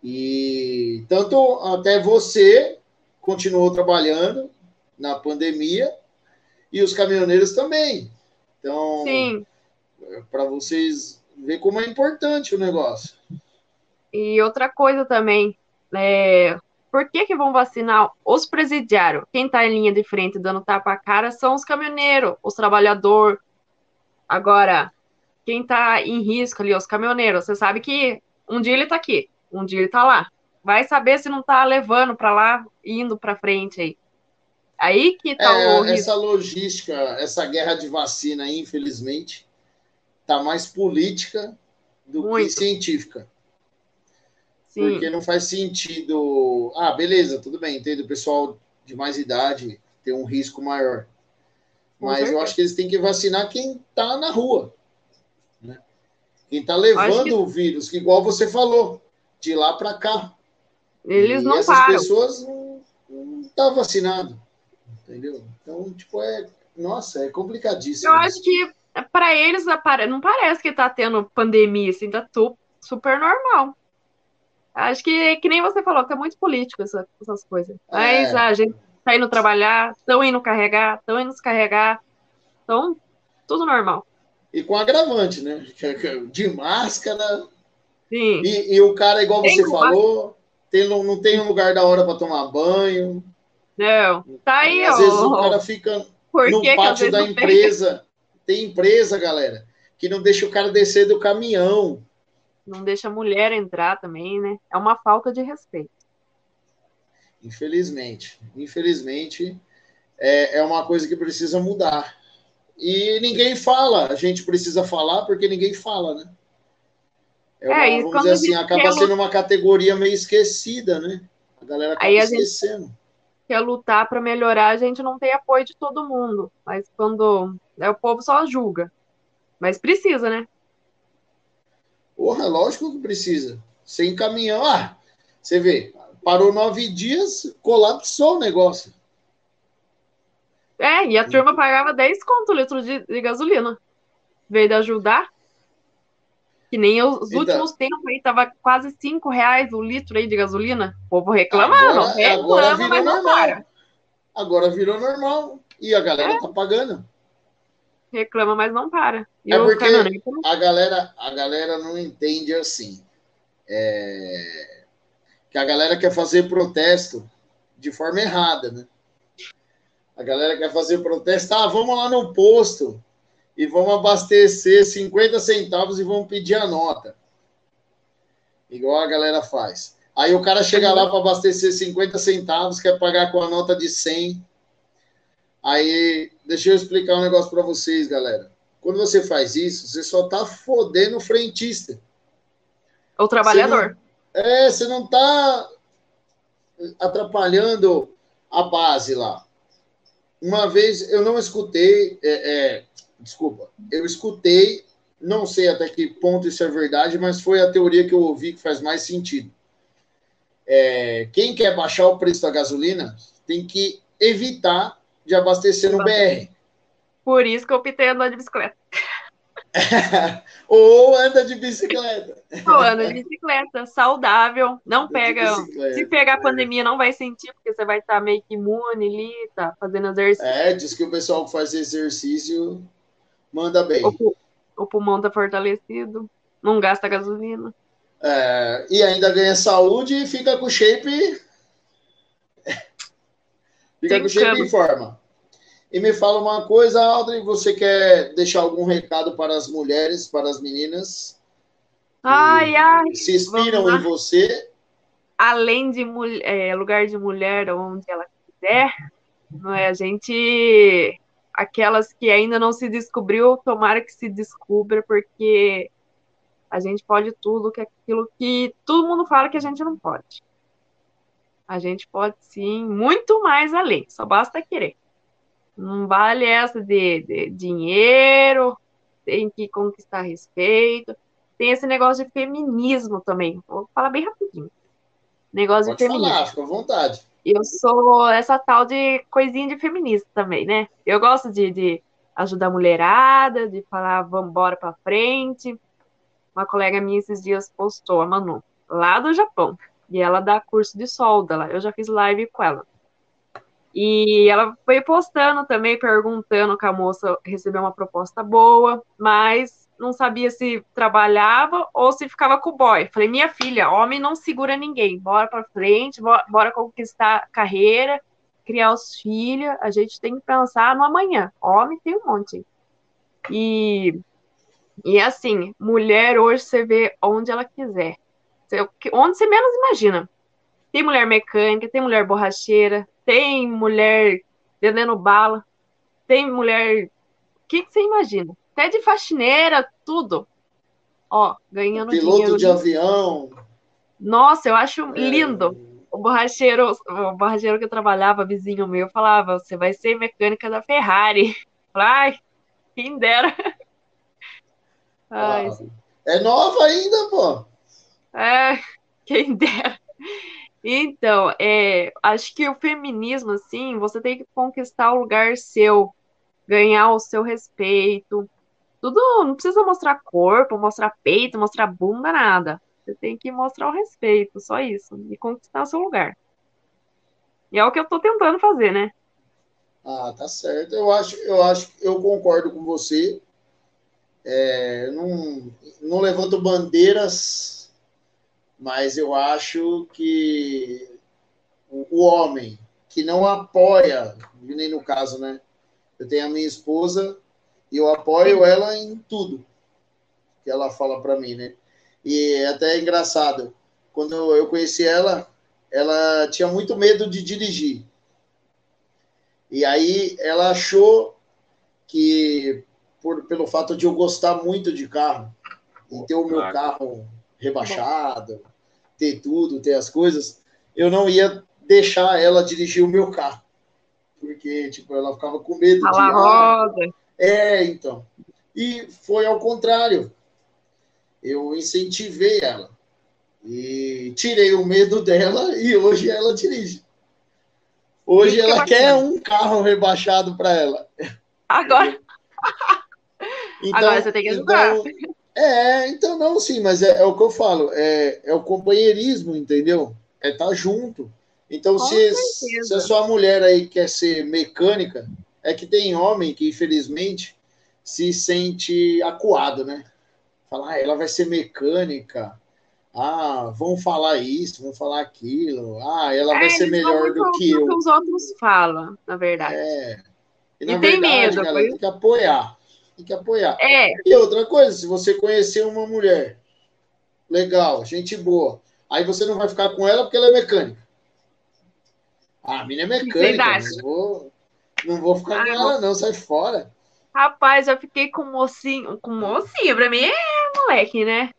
e tanto até você continuou trabalhando na pandemia e os caminhoneiros também. Então, para vocês ver como é importante o negócio. E outra coisa também, é, por que, que vão vacinar os presidiários? Quem está em linha de frente dando tapa a cara são os caminhoneiros, os trabalhadores. Agora, quem está em risco ali, os caminhoneiros, você sabe que um dia ele está aqui, um dia ele está lá. Vai saber se não está levando para lá, indo para frente aí. Aí que está é, o risco. Essa logística, essa guerra de vacina, infelizmente, está mais política do Muito. que científica. Sim. Porque não faz sentido. Ah, beleza, tudo bem, entendo. O pessoal de mais idade tem um risco maior. Mas eu acho que eles têm que vacinar quem está na rua. Né? Quem está levando que... o vírus, que igual você falou, de lá para cá. Eles e não essas param. pessoas não estão tá vacinado. Entendeu? Então, tipo, é. Nossa, é complicadíssimo. Eu acho que para eles não parece que está tendo pandemia, assim, tá super normal. Acho que, que nem você falou, que é muito político essa, essas coisas. Mas é. a gente tá indo trabalhar, estão indo carregar, estão indo descarregar. Então, tudo normal. E com agravante, né? De máscara. Sim. E, e o cara, igual tem você falou, tem, não, não tem um lugar da hora para tomar banho. Não. Tá aí, Às ó. vezes o cara fica Por no pátio da empresa. Tem? tem empresa, galera, que não deixa o cara descer do caminhão não deixa a mulher entrar também, né? É uma falta de respeito. Infelizmente, infelizmente é, é uma coisa que precisa mudar. E ninguém fala, a gente precisa falar porque ninguém fala, né? É, uma, é vamos dizer assim, acaba sendo uma categoria meio esquecida, né? A galera acaba Aí a esquecendo. Gente quer lutar para melhorar, a gente não tem apoio de todo mundo. Mas quando. É, o povo só julga. Mas precisa, né? Porra, lógico que precisa. Sem caminhão. Ah, você vê, parou nove dias, colapsou o negócio. É, e a turma pagava 10 conto o litro de, de gasolina. Veio de ajudar. Que nem os então, últimos tempos aí, tava quase 5 reais o litro aí de gasolina. O povo reclamando. Agora, reclama, agora virou normal. Agora virou normal. E a galera é. tá pagando reclama, mas não para. E é porque a galera, a galera não entende assim. É... Que a galera quer fazer protesto de forma errada, né? A galera quer fazer protesto, ah, vamos lá no posto e vamos abastecer 50 centavos e vamos pedir a nota. Igual a galera faz. Aí o cara chega lá para abastecer 50 centavos, quer pagar com a nota de 100 Aí, deixa eu explicar um negócio para vocês, galera. Quando você faz isso, você só tá fodendo o frentista. O trabalhador. É, você não tá atrapalhando a base lá. Uma vez eu não escutei, é, é, desculpa, eu escutei, não sei até que ponto isso é verdade, mas foi a teoria que eu ouvi que faz mais sentido. é, quem quer baixar o preço da gasolina tem que evitar de abastecer no BR. Por isso que eu optei andar de bicicleta. Ou anda de bicicleta. Ou anda de bicicleta, saudável. Não pega. Se pegar a pandemia, não vai sentir, porque você vai estar meio que imune ali, tá fazendo exercício. É, diz que o pessoal que faz exercício manda bem. O, o pulmão tá fortalecido, não gasta gasolina. É, e ainda ganha saúde e fica com shape. fica Sem com shape em forma. E me fala uma coisa, Audrey, você quer deixar algum recado para as mulheres, para as meninas? Ai, ai. Se inspiram em você? Além de é, lugar de mulher onde ela quiser, não é? A gente, aquelas que ainda não se descobriu, tomara que se descubra, porque a gente pode tudo, que é aquilo que todo mundo fala que a gente não pode. A gente pode sim, muito mais além, só basta querer. Não vale essa de, de dinheiro, tem que conquistar respeito. Tem esse negócio de feminismo também. Vou falar bem rapidinho. Negócio Pode de feminismo. Falar, fica à vontade. Eu sou essa tal de coisinha de feminista também, né? Eu gosto de, de ajudar a mulherada, de falar vamos embora para frente. Uma colega minha esses dias postou, a Manu, lá do Japão. E ela dá curso de solda lá. Eu já fiz live com ela. E ela foi postando também, perguntando que a moça recebeu uma proposta boa, mas não sabia se trabalhava ou se ficava com o boy. Falei, minha filha, homem não segura ninguém, bora para frente, bora, bora conquistar carreira, criar os filhos, a gente tem que pensar no amanhã. Homem tem um monte. E, e assim, mulher hoje você vê onde ela quiser. Onde você menos imagina. Tem mulher mecânica, tem mulher borracheira, tem mulher vendendo bala, tem mulher. O que, que você imagina? Até de faxineira, tudo. Ó, ganhando Piloto dinheiro. Piloto de avião. Nossa, eu acho é. lindo. O borracheiro, o borracheiro que eu trabalhava, vizinho meu, falava: você vai ser mecânica da Ferrari. Ai, quem dera. Ai, é nova ainda, pô. É, quem dera. Então, é, acho que o feminismo, assim, você tem que conquistar o lugar seu, ganhar o seu respeito. Tudo, não precisa mostrar corpo, mostrar peito, mostrar bunda, nada. Você tem que mostrar o respeito, só isso, e conquistar o seu lugar. E é o que eu tô tentando fazer, né? Ah, tá certo. Eu acho, eu acho, eu concordo com você. É, não, não levanto bandeiras mas eu acho que o homem que não apoia, nem no caso, né? Eu tenho a minha esposa e eu apoio ela em tudo que ela fala para mim, né? E é até engraçado, quando eu conheci ela, ela tinha muito medo de dirigir. E aí ela achou que, por, pelo fato de eu gostar muito de carro, e ter o meu carro rebaixado, ter tudo, ter as coisas, eu não ia deixar ela dirigir o meu carro. Porque, tipo, ela ficava com medo de. Ah, roda. É, então. E foi ao contrário. Eu incentivei ela. E tirei o medo dela e hoje ela dirige. Hoje ela quer um carro rebaixado para ela. Agora. Então, Agora você tem que ajudar. Então, é, então não, sim, mas é, é, o que eu falo, é, é o companheirismo, entendeu? É estar tá junto. Então, se, se a sua mulher aí quer ser mecânica, é que tem homem que, infelizmente, se sente acuado, né? Falar, ah, ela vai ser mecânica. Ah, vão falar isso, vão falar aquilo. Ah, ela é, vai ser melhor do que eu. que os outros falam, na verdade. É. E, e tem medo. Ela tem que apoiar tem que apoiar. É. E outra coisa, se você conhecer uma mulher legal, gente boa, aí você não vai ficar com ela porque ela é mecânica. Ah, a mina é mecânica, não vou, não vou ficar ah, com ela, não, sai fora. Rapaz, eu fiquei com mocinho, com mocinho, pra mim é moleque, né?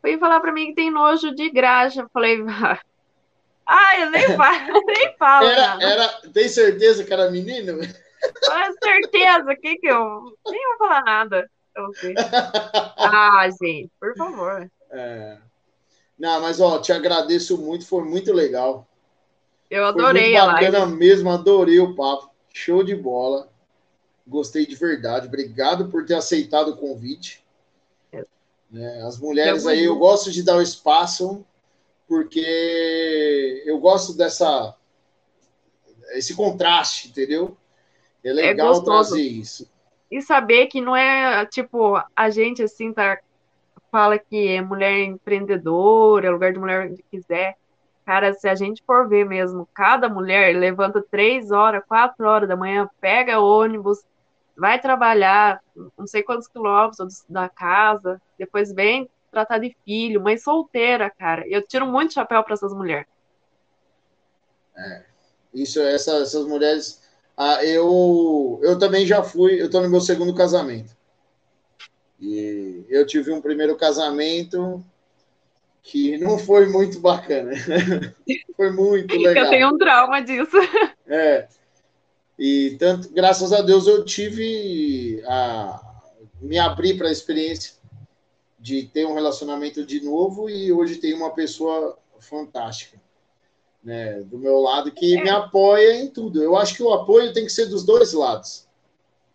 Foi falar pra mim que tem nojo de graxa. Eu falei, ah, eu nem falo, nem falo. Era, era, tem certeza que era menino? Com certeza, que que eu. Nem vou falar nada. Ah, gente, por favor. É. Não, mas ó, te agradeço muito, foi muito legal. Eu adorei foi muito bacana a live. mesmo, adorei o papo. Show de bola. Gostei de verdade. Obrigado por ter aceitado o convite. É. Né, as mulheres aí, eu gosto de dar o espaço, porque eu gosto dessa esse contraste, entendeu? É, é legal é trazer isso. E saber que não é tipo a gente assim tá fala que é mulher empreendedora, é lugar de mulher onde quiser. Cara, se a gente for ver mesmo, cada mulher levanta três horas, quatro horas da manhã, pega ônibus, vai trabalhar não sei quantos quilômetros da casa, depois vem tratar de filho, mãe solteira, cara. Eu tiro muito chapéu para essas mulheres. É, isso, essa, essas mulheres. Ah, eu, eu também já fui, eu estou no meu segundo casamento. E eu tive um primeiro casamento que não foi muito bacana. foi muito legal. Eu tenho um trauma disso. É. E tanto, graças a Deus, eu tive a me abrir para a experiência de ter um relacionamento de novo e hoje tenho uma pessoa fantástica, né, do meu lado que é. me apoia em tudo. Eu acho que o apoio tem que ser dos dois lados.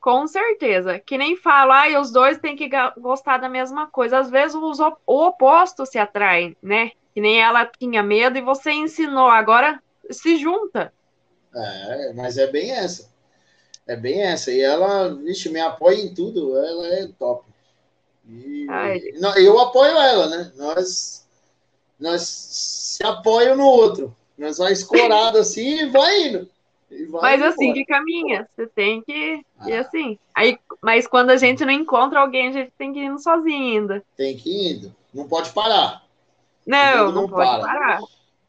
Com certeza. Que nem fala, ah, os dois têm que gostar da mesma coisa. Às vezes os, o oposto se atraem, né? Que nem ela tinha medo e você ensinou, agora se junta. É, mas é bem essa. É bem essa. E ela, vixe, me apoia em tudo. Ela é top. E, não, eu apoio ela, né? Nós, nós se apoiam no outro. Nós vai escorado assim e vai indo. Mas assim que caminha, você tem que ah. ir assim. Aí, mas quando a gente não encontra alguém, a gente tem que ir indo sozinho ainda. Tem que ir indo. Não pode parar. Não, não, não, pode para. parar.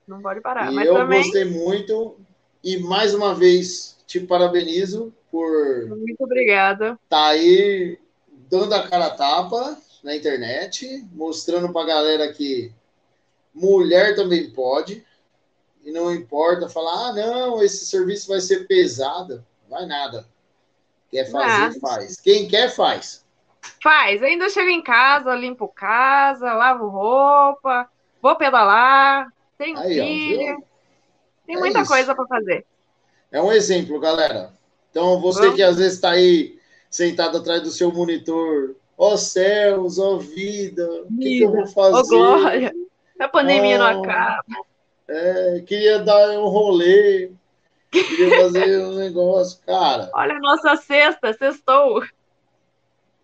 Não pode parar. E mas eu também... gostei muito e mais uma vez te parabenizo por. Muito obrigada. Tá aí dando a cara a tapa na internet, mostrando pra galera que mulher também pode e não importa falar, ah, não, esse serviço vai ser pesado. Vai nada. Quer fazer, faz. Quem quer, faz. Faz. Ainda chego em casa, limpo casa, lavo roupa, vou pedalar, tenho Aí, filho. Ó, tem é muita isso. coisa para fazer. É um exemplo, galera. Então, você Vamos. que às vezes está aí sentado atrás do seu monitor, ó oh, céus, ó oh, vida, o que, que, eu vou fazer? Ó oh, glória, a pandemia não acaba. É, queria dar um rolê, queria fazer um negócio, cara. Olha a nossa sexta, sextou.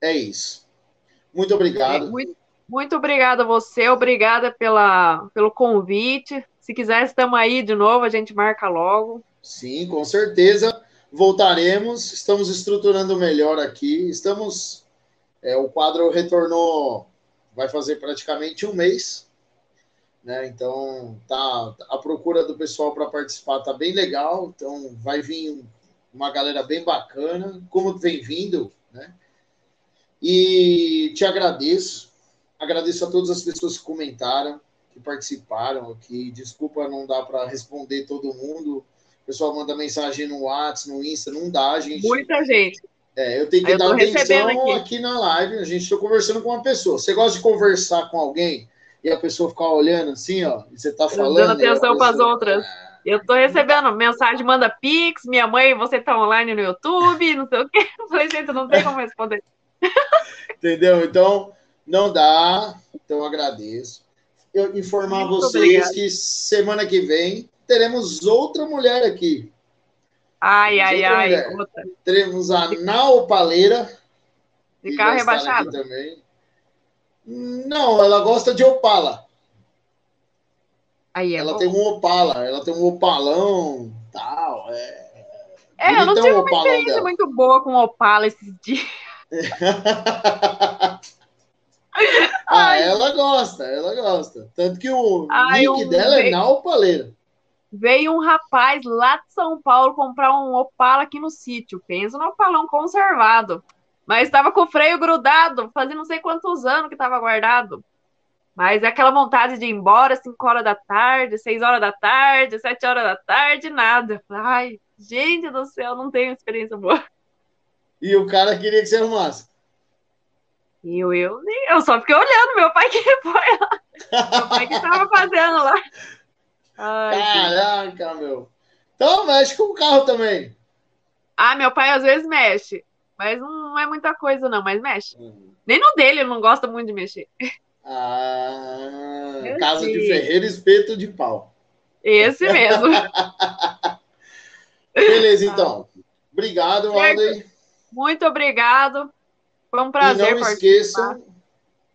É isso. Muito obrigado. Muito, muito obrigada a você, obrigada pela, pelo convite. Se quiser, estamos aí de novo, a gente marca logo. Sim, com certeza. Voltaremos, estamos estruturando melhor aqui. Estamos. É, o quadro retornou, vai fazer praticamente um mês. Né? Então, tá, a procura do pessoal para participar tá bem legal. Então, vai vir uma galera bem bacana, como vem vindo, né? E te agradeço. Agradeço a todas as pessoas que comentaram, que participaram aqui. Desculpa, não dá para responder todo mundo. O pessoal manda mensagem no WhatsApp, no Insta, não dá, gente. Muita gente. É, eu tenho que eu dar atenção aqui. aqui na live. A gente está conversando com uma pessoa. Você gosta de conversar com alguém? E a pessoa ficar olhando assim, ó, e você tá falando. Dando atenção para as outras. Eu tô recebendo mensagem, manda pix, minha mãe, você tá online no YouTube, não sei o quê. Eu falei, gente, não tem como responder. Entendeu? Então, não dá. Então, agradeço. Eu informar Muito vocês obrigado. que semana que vem teremos outra mulher aqui. Ai, ai, ai. Teremos a Nau Paleira. De carro rebaixado. Também. Não, ela gosta de Opala. Aí é ela bom. tem um Opala, ela tem um Opalão, tal. É, é eu não tive uma experiência dela. muito boa com Opala esses dias. ah, ela gosta, ela gosta. Tanto que o Ai, nick um... dela é na Opaleira. Veio um rapaz lá de São Paulo comprar um Opala aqui no sítio. Pensa no Opalão conservado. Mas estava com o freio grudado, fazia não sei quantos anos que estava guardado. Mas é aquela vontade de ir embora, 5 horas da tarde, 6 horas da tarde, 7 horas da tarde, nada. Ai, gente do céu, não tenho experiência boa. E o cara queria que você arrumasse. E eu, eu, eu só fiquei olhando, meu pai que foi lá. meu pai que estava fazendo lá. Ai, Caraca, gente. meu. Então mexe com o carro também. Ah, meu pai às vezes mexe. Mas não é muita coisa, não, mas mexe. Uhum. Nem no dele ele não gosta muito de mexer. Ah, casa de ferreiro, espeto de pau. Esse mesmo. Beleza, então. Obrigado, Alden. Muito obrigado. Foi um prazer. E não esqueçam,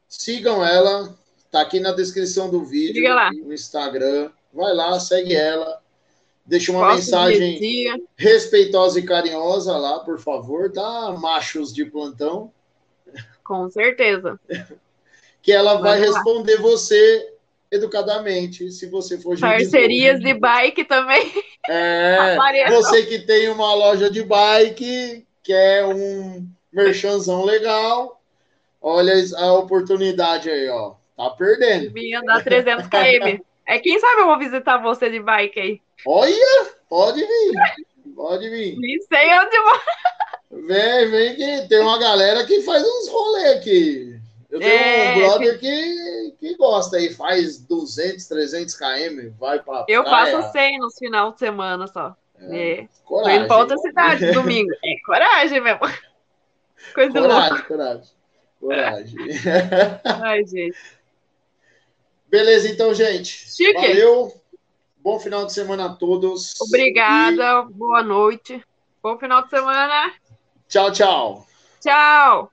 sigam ela. Tá aqui na descrição do vídeo, no Instagram. Vai lá, segue ela. Deixa uma Posso mensagem dizer. respeitosa e carinhosa lá, por favor, tá? Machos de plantão. Com certeza. que ela vai, vai responder você educadamente, se você for Parcerias de bike também. É, você que tem uma loja de bike, quer um merchanzão legal, olha a oportunidade aí, ó. Tá perdendo. Vim andar 300 km. É, quem sabe eu vou visitar você de bike aí. Olha, pode vir. Pode vir. Nem sei onde. Vem, vem que tem uma galera que faz uns rolês aqui. Eu tenho é, um brother que, que gosta aí, faz 200, 300 km, vai pra Eu praia. faço 100 nos final de semana só. É. é. Coragem. Vou pra outra cidade domingo. É coragem mesmo. Coisa coragem, louca. coragem. Coragem. Ai, gente. Beleza, então, gente. Chique. Valeu. Bom final de semana a todos. Obrigada. E... Boa noite. Bom final de semana. Tchau, tchau. Tchau.